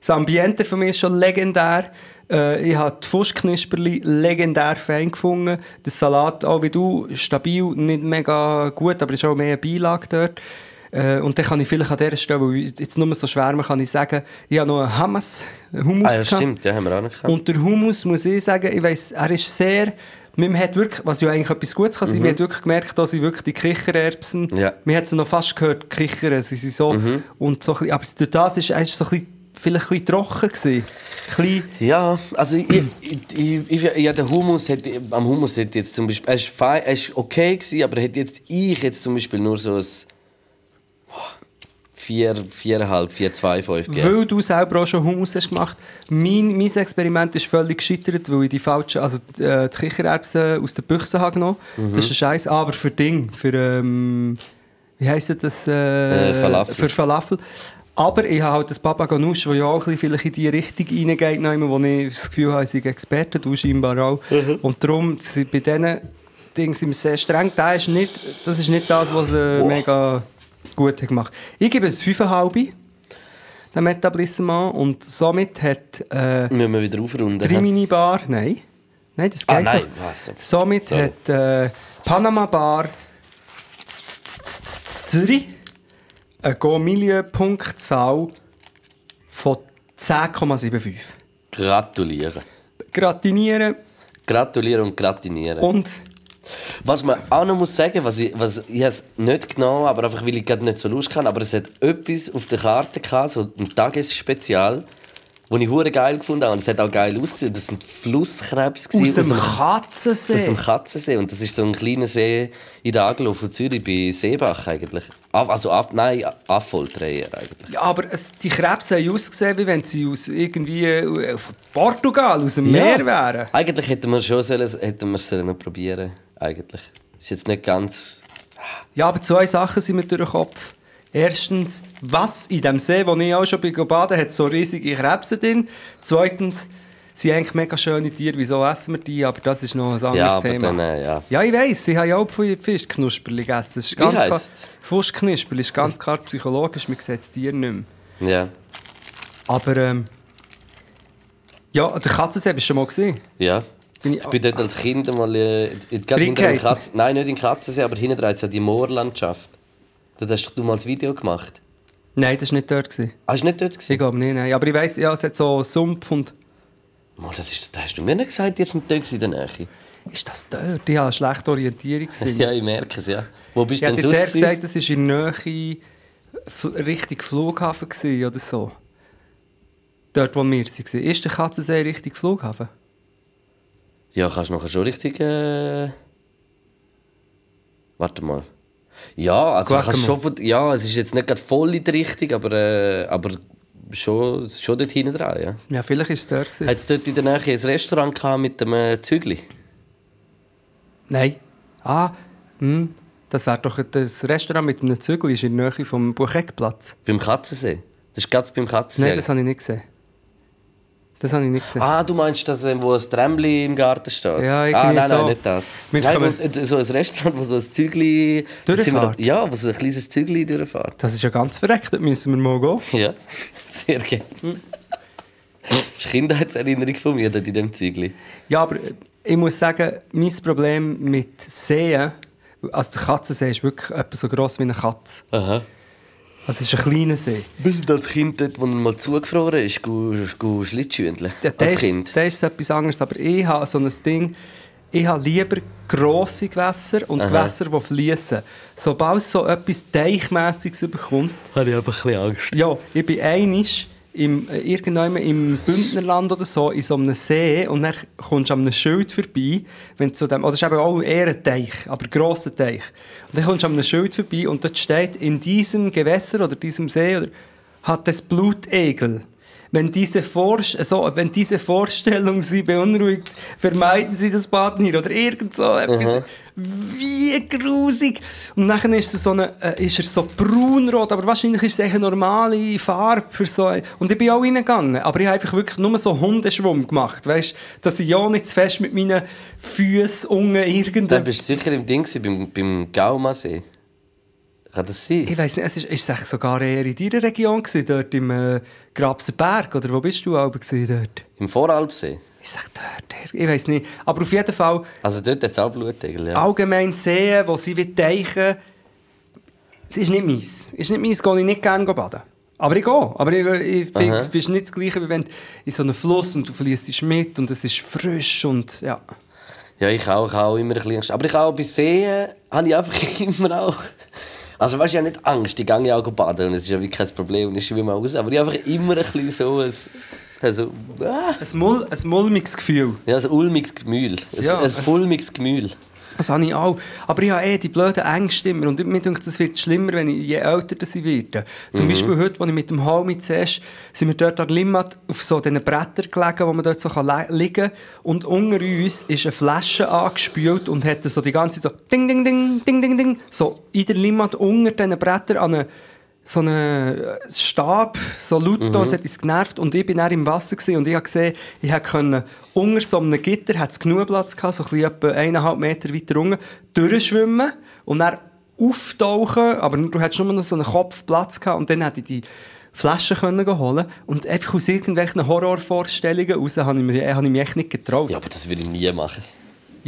das Ambiente für mich ist schon legendär. Äh, ich habe die Fuschknisperli legendär fein gefunden. Der Salat, auch wie du, stabil, nicht mega gut, aber ist auch mehr Beilage dort. Äh, und dann kann ich vielleicht an dieser Stelle, weil ich jetzt nur so schwärmen kann ich sagen, ich habe noch einen Hummus, einen Hummus Ah, ja, stimmt, ja, haben wir auch noch gehabt. Und der Hummus, muss ich sagen, ich weiss, er ist sehr... Man hat wirklich, was ja eigentlich etwas Gutes kann sein, man hat wirklich gemerkt, dass sie wirklich die Kichererbsen, Mhm. Ja. Mhm. man hat sie noch fast gehört, kichern, sie sind so, und so ein bisschen, aber durch das ist, ist so ein bisschen, vielleicht ein bisschen trocken gewesen. Bisschen, Ja, also ich, ich, ich, ja, der Hummus hätte, am Hummus hätte jetzt zum Beispiel, er ist, fein, er ist okay gewesen, aber hätte jetzt ich jetzt zum Beispiel nur so ein oh, vier, viereinhalb, vier, zwei, fünf gegeben. weil du selber auch schon Hummus hast gemacht. Mein, mein Experiment ist völlig gescheitert, weil ich die falschen, also äh, die Kichererbsen aus der Büchse habe genommen. Mhm. Das ist ein Scheiß, aber für Ding, für ähm, wie heisst das? Äh, Äh, Falafel. Für Falafel. Aber ich habe halt das Papa Ganoush, das ja auch ein bisschen vielleicht in die Richtung reingeht, wo ich das Gefühl habe, ich sei Experte, du scheinbar auch. Mhm. Und darum, sind bei diesen Dingen sind wir sehr streng. Das ist nicht das, ist nicht das was äh, Boah. mega gut gemacht. Ich gebe es 5,5 dem Etablissement und somit hat äh, Müssen wir wieder aufrunden. hä? Rimini Bar, nein, nein, das geht Ah, nein, doch. was? Somit So. hat äh, Panama Bar Zürich eine Go-Milieu-Punktzahl von 10,75. Gratulieren. Gratinieren Gratulieren und gratinieren. und Was man auch noch muss sagen, was ich, was ich es nicht genommen aber einfach weil ich gerade nicht so Lust hatte, aber es hat etwas auf der Karte gehabt, so ein Tagesspezial, wo ich hure geil gefunden habe und es hat auch geil ausgesehen. Das sind Flusskrebs aus dem aus Katzensee. dem Katzensee und das ist so ein kleiner See in der Aglo von Zürich bei Seebach eigentlich. Also Af nein, Affolträger eigentlich. Ja, aber es, die Krebse haben ausgesehen, wie wenn sie aus irgendwie äh, von Portugal, aus dem Meer wären. Eigentlich hätten wir schon sollen, hätten wir es sollen probieren. Eigentlich ist jetzt nicht ganz. Ja, aber zwei Sachen sind mir durch den Kopf. Erstens, was in dem See, wo ich auch schon bin baden, hat so riesige Krebse drin. Zweitens, sind eigentlich mega schöne Tiere. Wieso essen wir die? Aber das ist noch ein anderes Ja, aber Thema. dann, äh, ja. Ja, ich weiss, ich habe ja auch Fischknusperli gegessen. Das ist ganz heisst's? klar, Fuschknusperli ist ganz klar psychologisch, man sieht das Tier nicht mehr. Ja. Aber, ähm, ja, der Katzensee bist du schon mal gesehen. Ja. Bin Ich bin dort als Kind mal äh, gerade hinter dem? Katz Nein, nicht in Katzensee, aber hinten dran die Moorlandschaft. Dort hast du mal ein Video gemacht. Nein, das war nicht dort. Gewesen. Ah, hast du nicht dort Ich gesehen? glaube nicht, nein. Aber ich weiss, ja, es hat so Sumpf und... Mal, das, ist, das hast du mir nicht gesagt, ihr seid dort in der Nähe. Ist das dort? Ich habe eine schlechte Orientierung. Ja, ich merke es, ja. Wo bist Ich du denn jetzt sonst eher gewesen? gesagt, das war in Nähe Richtung Flughafen gewesen, oder so. Dort, wo wir waren. Ist der Katzensee Richtung Flughafen? Ja, kannst du nachher schon richtig... Äh... Warte mal. Ja, also kannst schon... von- Ja, es ist jetzt nicht gerade voll in die Richtung, aber, äh, aber schon, schon dort hinten dran, ja. Ja, vielleicht ist es dort. Gewesen. Hat es dort in der Nähe ein Restaurant gehabt mit dem äh, Zügli? Nein. Ah, hm. Das wäre doch das Restaurant mit einem Zügel ist in der Nähe vom Bucheckplatz. Beim Katzensee? Das ist ganz beim Katzensee. Nein, das habe ich nicht gesehen. Das habe ich nicht gesehen. Ah, du meinst das, äh, wo ein Trämli im Garten steht? Ja, ah, irgendwie nein, so. nein, nicht das. Wir nein, wo, äh, so ein Restaurant, wo so ein Zügli... Durchfahrt? Ja, wo so ein kleines Zügli durchfährt. Das ist ja ganz verreckt, dort müssen wir mal gehen. Ja, sehr gerne. Das ist Kindheitserinnerung von mir dort in dem Zügli. Ja, aber äh, ich muss sagen, mein Problem mit Seen, also der Katzensee ist wirklich etwa so gross wie eine Katze. Aha. Also es ist ein kleiner See. Bist du als Kind dort, wo mal zugefroren ist, Schlittschuhendeln? Ja, als Kind? der ist etwas anderes, aber ich habe so ein Ding, ich habe lieber grosse Gewässer und Gewässer, die fließen. Sobald so etwas Teichmässiges bekommt, Habe ich einfach ein bisschen Angst. ja, ich bin einig im, äh, irgendwann im Bündnerland oder so, in so einem See und dann kommst du an einem Schild vorbei, wenn zu dem, oder es ist eben auch ein Teich, aber ein grosser Teich. Und dann kommst du an einem Schild vorbei und dort steht, in diesem Gewässer oder diesem See oder, hat es Blutegel. Wenn diese, Vorst so, wenn diese Vorstellung Sie beunruhigt, vermeiden Sie das Baden hier. Oder irgend so etwas. Wie grusig. Und dann ist, es so eine, äh, ist er so braunrot, aber wahrscheinlich ist es eine normale Farbe für so ein- Und ich bin auch reingegangen, aber ich habe einfach wirklich nur so Hundeschwumm gemacht. Weißt dass ich ja nicht zu fest mit meinen Füßen unten Dann irgendein... bist du sicher im Ding gewesen, beim, beim Gaumasee. Kann das sein? Ich weiß nicht, es ist, ist es echt sogar eher in deiner Region gewesen, dort im äh, Grabsenberg, oder wo bist du aber gewesen dort? Im Voralpsee? Ist es dort? Ich weiß nicht. Aber auf jeden Fall Also dort hat es auch Blutegel, ja. allgemein sehen, wo sie wie teichen. Es ist nicht meins. Ist nicht meins, gehe ich nicht gerne baden. Aber ich gehe. Aber ich, ich finde, es ist nicht das Gleiche, wie wenn in so einem Fluss und du fließt mit und es ist frisch und ja. Ja, ich auch, ich auch immer ein bisschen. Aber ich auch bei Seen habe ich einfach immer auch... Also weißt du, ich habe nicht Angst, ich gehe ja auch baden und es ist ja wirklich kein Problem und ich schwimme raus. Aber ich habe einfach immer ein bisschen so ein... Also, ah, Ein, Mul ein mulmiges Gefühl. ja, ein ulmiges Gemühl. Ein, Ja. ein fulmiges Gemühl. Das habe ich auch. Aber ich habe eh die blöden Ängste immer. Und mir denke, das wird schlimmer, wenn ich, je älter das ich werde. Zum Beispiel heute, als ich mit dem Halmi zuerst, sind wir dort an Limmat auf so diesen Brettern gelegen, wo man dort so kann liegen kann. Und unter uns ist eine Flasche angespült und hat so die ganze Zeit so ding, ding, ding, ding, ding, ding, so in der Limmat unter diesen Brettern an eine so einen Stab, so laut mhm. es hat uns genervt. Und ich bin dann im Wasser gewesen und ich habe gesehen, ich konnte unter so einem Gitter, hat es genug Platz gehabt, so ein bisschen etwa eineinhalb Meter weiter unten, durchschwimmen und dann auftauchen, aber du hattest nur noch so einen Kopf Platz gehabt und dann hätte ich die Flaschen können holen und einfach aus irgendwelchen Horrorvorstellungen raus habe ich, mir, habe ich mich echt nicht getraut. Ja, Ja, aber das würde ich nie machen.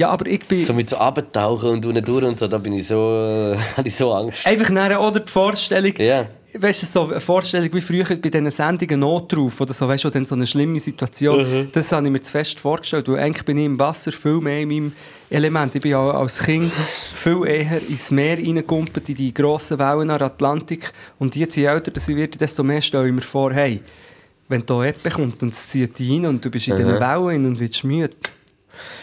Aber ich bin... So mit so abtauchen und unten durch und so, da bin ich so... Äh, habe ich so Angst. Einfach nachher, oder die Vorstellung, Ja. weißt du, so eine Vorstellung wie früher bei diesen Sendungen Notruf oder so, weißt du, dann so eine schlimme Situation, das habe ich mir zu fest vorgestellt, weil eigentlich bin ich im Wasser viel mehr in meinem Element. Ich bin auch als Kind viel eher ins Meer reingekumpelt, in die grossen Wellen der Atlantik und jetzt, je älter ich werde, desto mehr stelle ich mir vor, hey, wenn da Ebbe kommt und es zieht dich rein und du bist in diesen Wellen und wirst müde.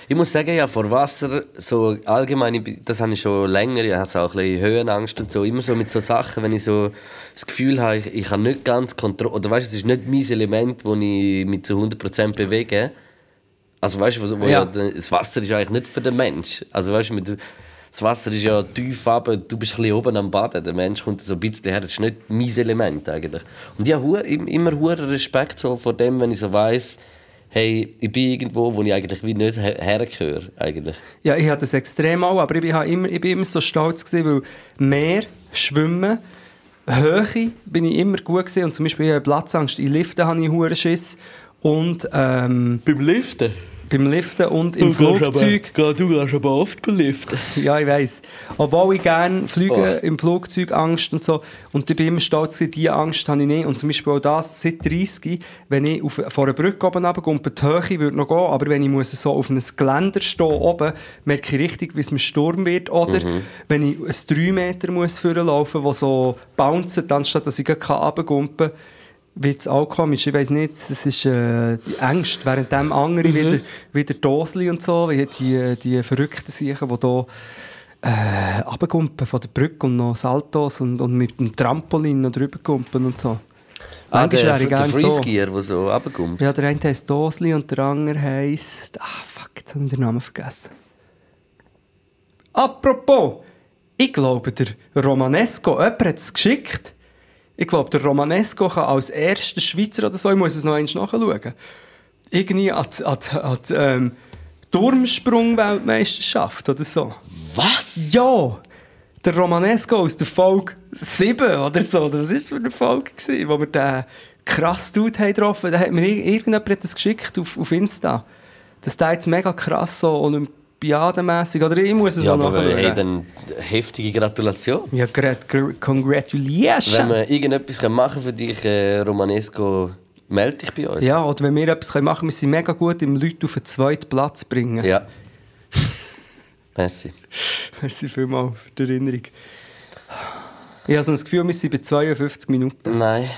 Ich muss sagen, ja, vor Wasser, so allgemein, das habe ich schon länger, ich habe auch ein bisschen Höhenangst und so, immer so mit so Sachen, wenn ich so das Gefühl habe, ich, ich habe nicht ganz Kontrolle, oder weißt du, es ist nicht mein Element, das ich mit zu 100% bewege. Also weißt du, wo, wo Ja. ja. das Wasser ist eigentlich nicht für den Mensch. Also weißt du, das Wasser ist ja tief aber du bist ein bisschen oben am Baden. Der Mensch kommt so ein bisschen her. Das ist nicht mein Element eigentlich. Und ich habe immer hohen Respekt so vor dem, wenn ich so weiss, hey, ich bin irgendwo, wo ich eigentlich wie nicht her- hergehöre. Eigentlich. Ja, ich hatte das extrem auch, aber ich bin, immer, ich bin immer so stolz gewesen, weil Meer, Schwimmen, Höhe bin ich immer gut gewesen und zum Beispiel ich Platzangst. In Liften habe ich Schiss und ähm, Beim Liften? Beim Liften und im Flugzeug. du gehst aber oft liften. Ja, ich weiß. Obwohl ich gerne fliege, Oh. im Flugzeug Angst und so. Und ich bin immer stolz, diese Angst habe ich nicht. Und zum Beispiel auch das, seit 30, wenn ich auf, vor einer Brücke oben runtergehe, die Höhe würde noch gehen, aber wenn ich muss so auf einem Geländer stehen oben, merke ich richtig, wie es mir Sturm wird. Oder wenn ich ein 3 Meter muss vorlaufen muss, wo so bouncet, anstatt dass ich runtergumpen kann, wird es auch komisch. Ich weiß nicht, das ist äh, die Angst, während dem andere wieder, wieder Dosli und so, wie die, die verrückten Sachen, die hier äh, von der Brücke und noch Saltos und, und mit dem Trampolin noch drüber gumpen und so. Ah, Manchmal der, der gerne so. Freeskier, der so. Ja, der eine heisst Dosli und der andere heisst... Ah, fuck, jetzt habe ich den Namen vergessen. Apropos, ich glaube, der Romanesco, jemand hat es geschickt. Ich glaube, der Romanesco kann als erster Schweizer oder so, ich muss es noch einmal nachschauen, irgendwie an an die, an ähm, Turmsprung-Weltmeisterschaft oder so. Was? Ja! Der Romanesco aus der Folge 7 oder so. Was war das für eine Folge, gewesen, wo wir den krass Dude haben getroffen haben? Irgendjemand hat das geschickt auf, auf Insta. Das ist jetzt mega krass, so olympiadenmässig. Oder ich muss es Ja, noch aber nachschauen. hey, dann heftige Gratulation. Ja, grat- gr- congratulations. Wenn wir irgendetwas machen für dich, äh, Romanesco, melde dich bei uns. ja, oder wenn wir etwas machen können, wir sind mega gut im Leute auf den zweiten Platz bringen. Ja. Merci. Merci vielmals für die Erinnerung. Ich habe so das Gefühl, wir sind bei 52 Minuten. Nein,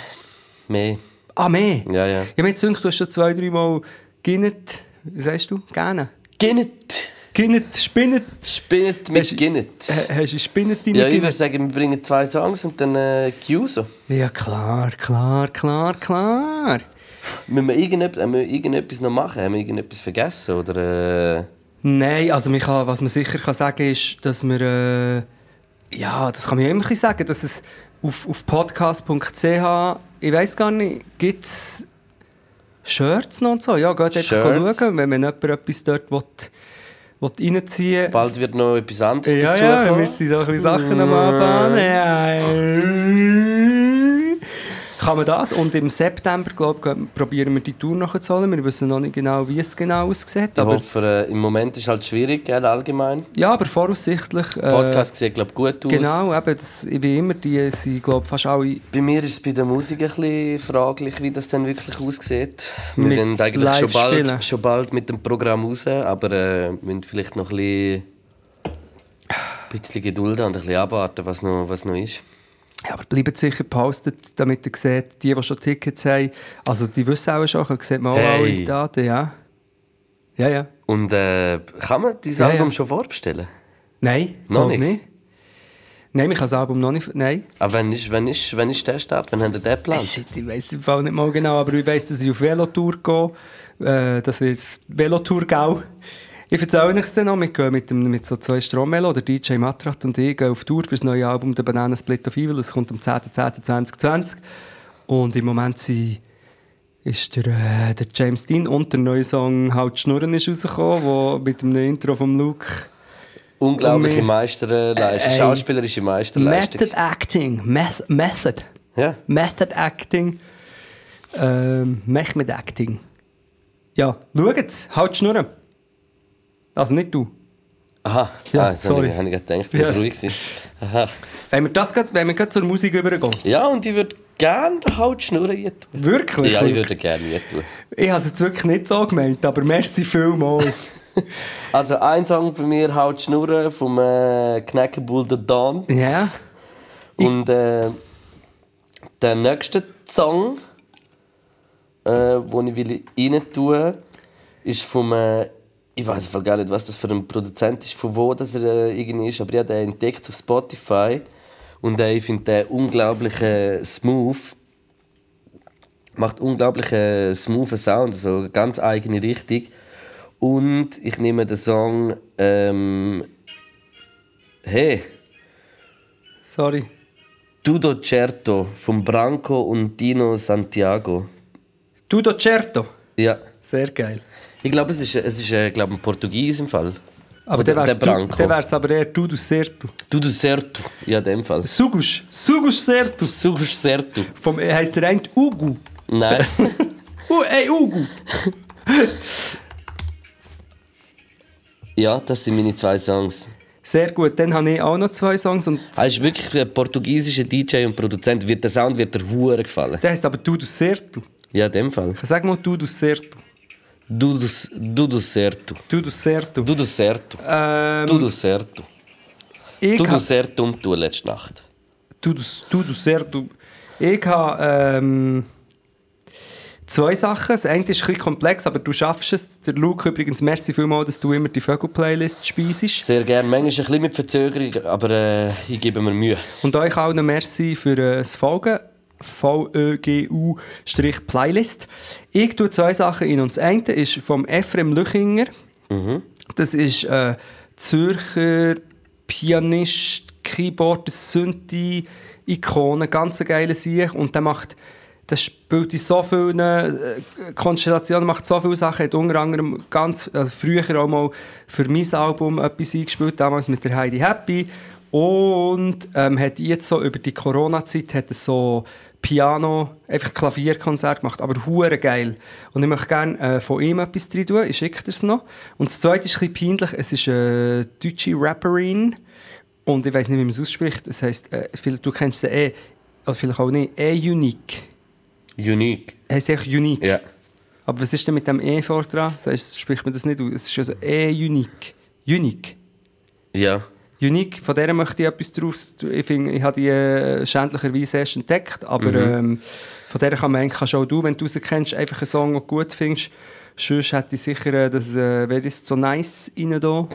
mehr. Ah, mehr? Ja, ja. Ich habe mir jetzt gedacht, du hast schon zwei, drei Mal ginnet. Wie sagst du? Gerne. Ginnet! Ginnet, spinnet. Spinnet mit Hast- Ginnet. Hast du spinnet Ja, ich würde sagen, wir bringen zwei Songs und dann äh, Chiuso. Ja, klar, klar, klar, klar. Müssen wir irgendetwas, haben wir irgendetwas noch machen? Haben wir irgendetwas vergessen? Oder, äh, Nein, also man kann, was man sicher kann sagen ist, dass wir, äh, ja, das kann man ja immer sagen, dass es auf, auf podcast.ch, ich weiß gar nicht, gibt es Shirts noch und so? Ja, geht einfach schauen, wenn man jemand etwas dort will reinziehen bald wird noch etwas anderes Ja, dazu ja, kommen. wir sind so ein bisschen Sachen am Anbahnen. Kann man das? Und im September, glaube ich, probieren wir die Tour nachzuholen. Wir wissen noch nicht genau, wie es genau aussieht. Ich Aber, hoffe, äh, im Moment ist halt schwierig, gell, allgemein. ja, aber voraussichtlich. Äh, Der Podcast sieht, glaube ich, gut aus. Genau, eben, das, wie immer, die sind, glaube fast alle Bei mir ist es bei der Musik ein bisschen fraglich, wie das dann wirklich aussieht. Wir Mit werden eigentlich schon bald, schon bald mit dem Programm raus, aber äh, müssen vielleicht noch ein bisschen, ein bisschen Geduld haben und ein bisschen abwarten, was noch, was noch ist. Ja, aber bleibt sicher gepostet, damit ihr seht, die, die schon Tickets haben, also die wissen auch schon, sieht man auch Hey. alle Daten, ja. Ja, ja. Und äh, kann man dieses Ja, Album ja. schon vorbestellen? Nein, Noch glaub nicht? Nein, ich kann das Album noch nicht, nein. Aber wenn ist, wenn ist, wenn ist der Start? Wann habt ihr den geplant? Shit, ich weiß im Fall nicht mal genau, aber ich weiß, dass ich auf Velotour gehe. Äh, das das Velotour Gau. Ich erzähle euch es dann noch. Wir gehen mit, dem, mit so zwei Strommelo, der DJ Matrat und ich, gehen auf Tour für das neue Album «The Banana Split of Evil». Das kommt am 10.10.2020. Und im Moment sind, ist der, äh, der James Dean und der neue Song «Halt Schnurren» ist rausgekommen, wo mit dem Intro von Luke Unglaubliche wir- Meisterleistung, Ey. schauspielerische Meisterleistung. Method Acting. Meth Method. Ja. Method Acting. Ähm, Mehmet Acting. Ja, schaut's. Halt Schnurren. Also nicht du. Aha, Ja, ah, sorry. habe ich, habe ich gedacht, ich Yes. ruhig sein. Aha. Wenn wir, das grad, wenn wir grad zur Musik übergehen. Ja, und ich würde gerne den Hautschnurren tun. Wirklich? Ja, ich würde gerne tun. Ich habe es jetzt wirklich nicht so gemeint, aber merci vielmals. Also ein Song von mir, Schnurren, vom äh, Knackenbull The Dawn. ja. Und äh, der nächste Song, äh, den ich will rein tun ist vom. Äh, ich weiß einfach gar nicht, was das für ein Produzent ist, von wo das er äh, irgendwie ist, aber ich habe den entdeckt auf Spotify. Und äh, ich finde den unglaublich äh, smooth. Macht unglaublich äh, smoothen Sound, so eine ganz eigene Richtung. Und ich nehme den Song ähm, Hey, Sorry. Tudo Certo von Branco und Dino Santiago. Tudo certo. Ja. Sehr geil. Ich glaube, es ist, es ist äh, glaub, ein Portugies im Fall. Aber Oder dann wär's der du- wär's aber eher Tudo certo. Tudo Certo. Ja, in dem Fall. Sugus. Sugus certo. Sugo Certo. Vom, äh, heisst der eine Ugu. Nein. Uh, ey, Ugu. ja, das sind meine zwei Songs. Sehr gut. Dann habe ich auch noch zwei Songs. Und Er ist wirklich ein portugiesischer DJ und Produzent. Wird der Sound wird der Hure gefallen. der heisst aber Tudo certo. Ja, in dem Fall. Sag mal Tudo certo. Tudo, tudo Certo. Tudo certo. Tudo Certo. Ähm, Tudo Certo. ich Tudo Certo und du letzte Nacht. Tudo, tudo certo. Ich habe ähm, zwei Sachen. Das eine ist ein bisschen komplex, aber du schaffst es. Der Luke übrigens, merci vielmals, dass du immer die Vögel-Playlist speisest. Sehr gerne. Manchmal ein bisschen mit Verzögerung, aber äh, ich gebe mir Mühe. Und euch allen merci für äh, das Folgen. VÖGU-Playlist. Ich tue zwei Sachen in. Und das eine ist vom Ephraim Lüchinger. Das ist äh, Zürcher Pianist, Keyboard, Synthi, Ikone, ganz ein geiler Sieg. Und der macht, das spielt in so vielen äh, Konstellationen, macht so viele Sachen. Hat unter anderem ganz also früher auch mal für mein Album etwas eingespielt, damals mit der Heidi Happy. Und ähm, hat jetzt so über die Corona-Zeit hat so Piano, einfach Klavierkonzert gemacht, aber hure geil. Und ich möchte gerne äh, von ihm etwas drin tun. Ich schicke das noch. Und das zweite ist ein bisschen peinlich. Es ist eine deutsche Rapperin. Und ich weiß nicht, wie man es ausspricht. Das heisst, äh, vielleicht, du kennst sie eh, oder vielleicht auch nicht, E-Unique. Unique. Heißt echt Unique. Ja. Aber was ist denn mit dem E vor dran? Das heisst, spricht man das nicht aus? Es ist also E-Unique. Unique. Ja. Unique, von der möchte ich etwas draus. Ich finde, ich habe die äh, schändlicherweise erst entdeckt, aber ähm, von der kann man eigentlich schon du, wenn du kennst, einfach einen Song, den du gut findest. Sonst hätte ich sicher äh, das äh, wäre es so nice rein da.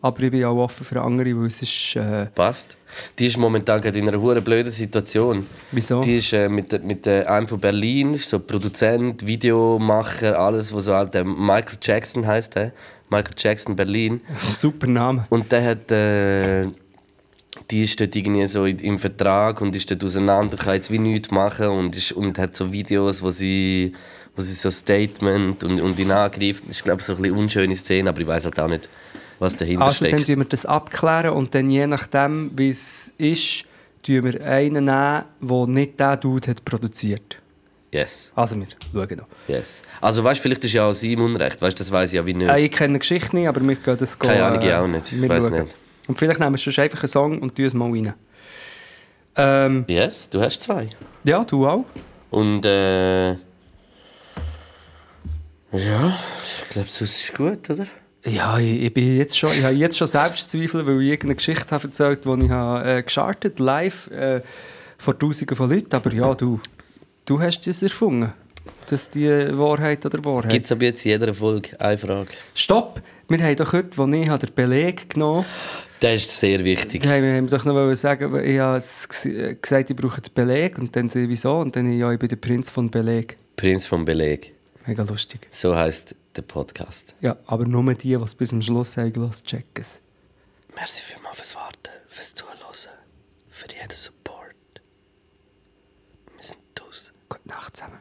Aber ich bin auch offen für andere, weil es ist. Äh, Passt. Die ist momentan gerade in einer hure blöden Situation. Wieso? Die ist äh, mit, mit äh, einem von Berlin, so Produzent, Videomacher, alles, was so halt äh, Michael Jackson heißt, äh? Michael Jackson Berlin. super Name. Und der hat, äh, die ist dort irgendwie so im Vertrag und ist dort auseinander, kann jetzt wie nichts machen und, ist, und hat so Videos, wo sie, wo sie so Statement und, und ihn angreift. Das ist glaube ich so ein bisschen unschöne Szene, aber ich weiß halt auch nicht, was dahinter Also dann steckt. tun wir das abklären und dann je nachdem, wie es ist, tun wir einen nehmen, der nicht der Dude hat produziert. Yes, Also wir schauen noch. yes. Also weißt, vielleicht ist ja auch sie im Unrecht, weißt, das weiß ich ja wie nicht. Äh, ich kenne die Geschichte nicht, aber wir gehen das Keine Ahnung, ich äh, auch nicht. Ich schauen. nicht. Und vielleicht nehmen wir sonst einfach einen Song und tun es mal rein. Ähm, Yes, du hast zwei. ja, du auch. Und äh, ja, ich glaube, sonst ist es gut, oder? Ja, ich, ich, bin jetzt schon, ich habe jetzt schon Selbstzweifel, weil ich irgendeine Geschichte habe erzählt habe, die ich habe, äh, gestartet live äh, vor Tausenden von Leuten. Aber ja, du, du hast das erfunden. Das ist die Wahrheit oder Wahrheit. Gibt es aber jetzt in jeder Folge eine Frage? Stopp! Wir haben doch heute, als ich habe den Beleg genommen Das ist sehr wichtig. habe, wir haben doch noch sagen, ich habe es gesagt, ich brauche den Beleg. Und dann sie, wieso? Und dann, ja, ich bin der Prinz von Beleg. Prinz vom Beleg. Mega lustig. So heißt der Podcast. Ja, aber nur die, die es bis zum Schluss haben gelassen, checken es. Merci vielmals fürs Warten, fürs Zuhören, für jeden Support. und achtsamer.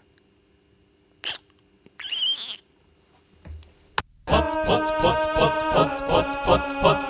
Pot, pot, pot, pot, pot, pot, pot, pot.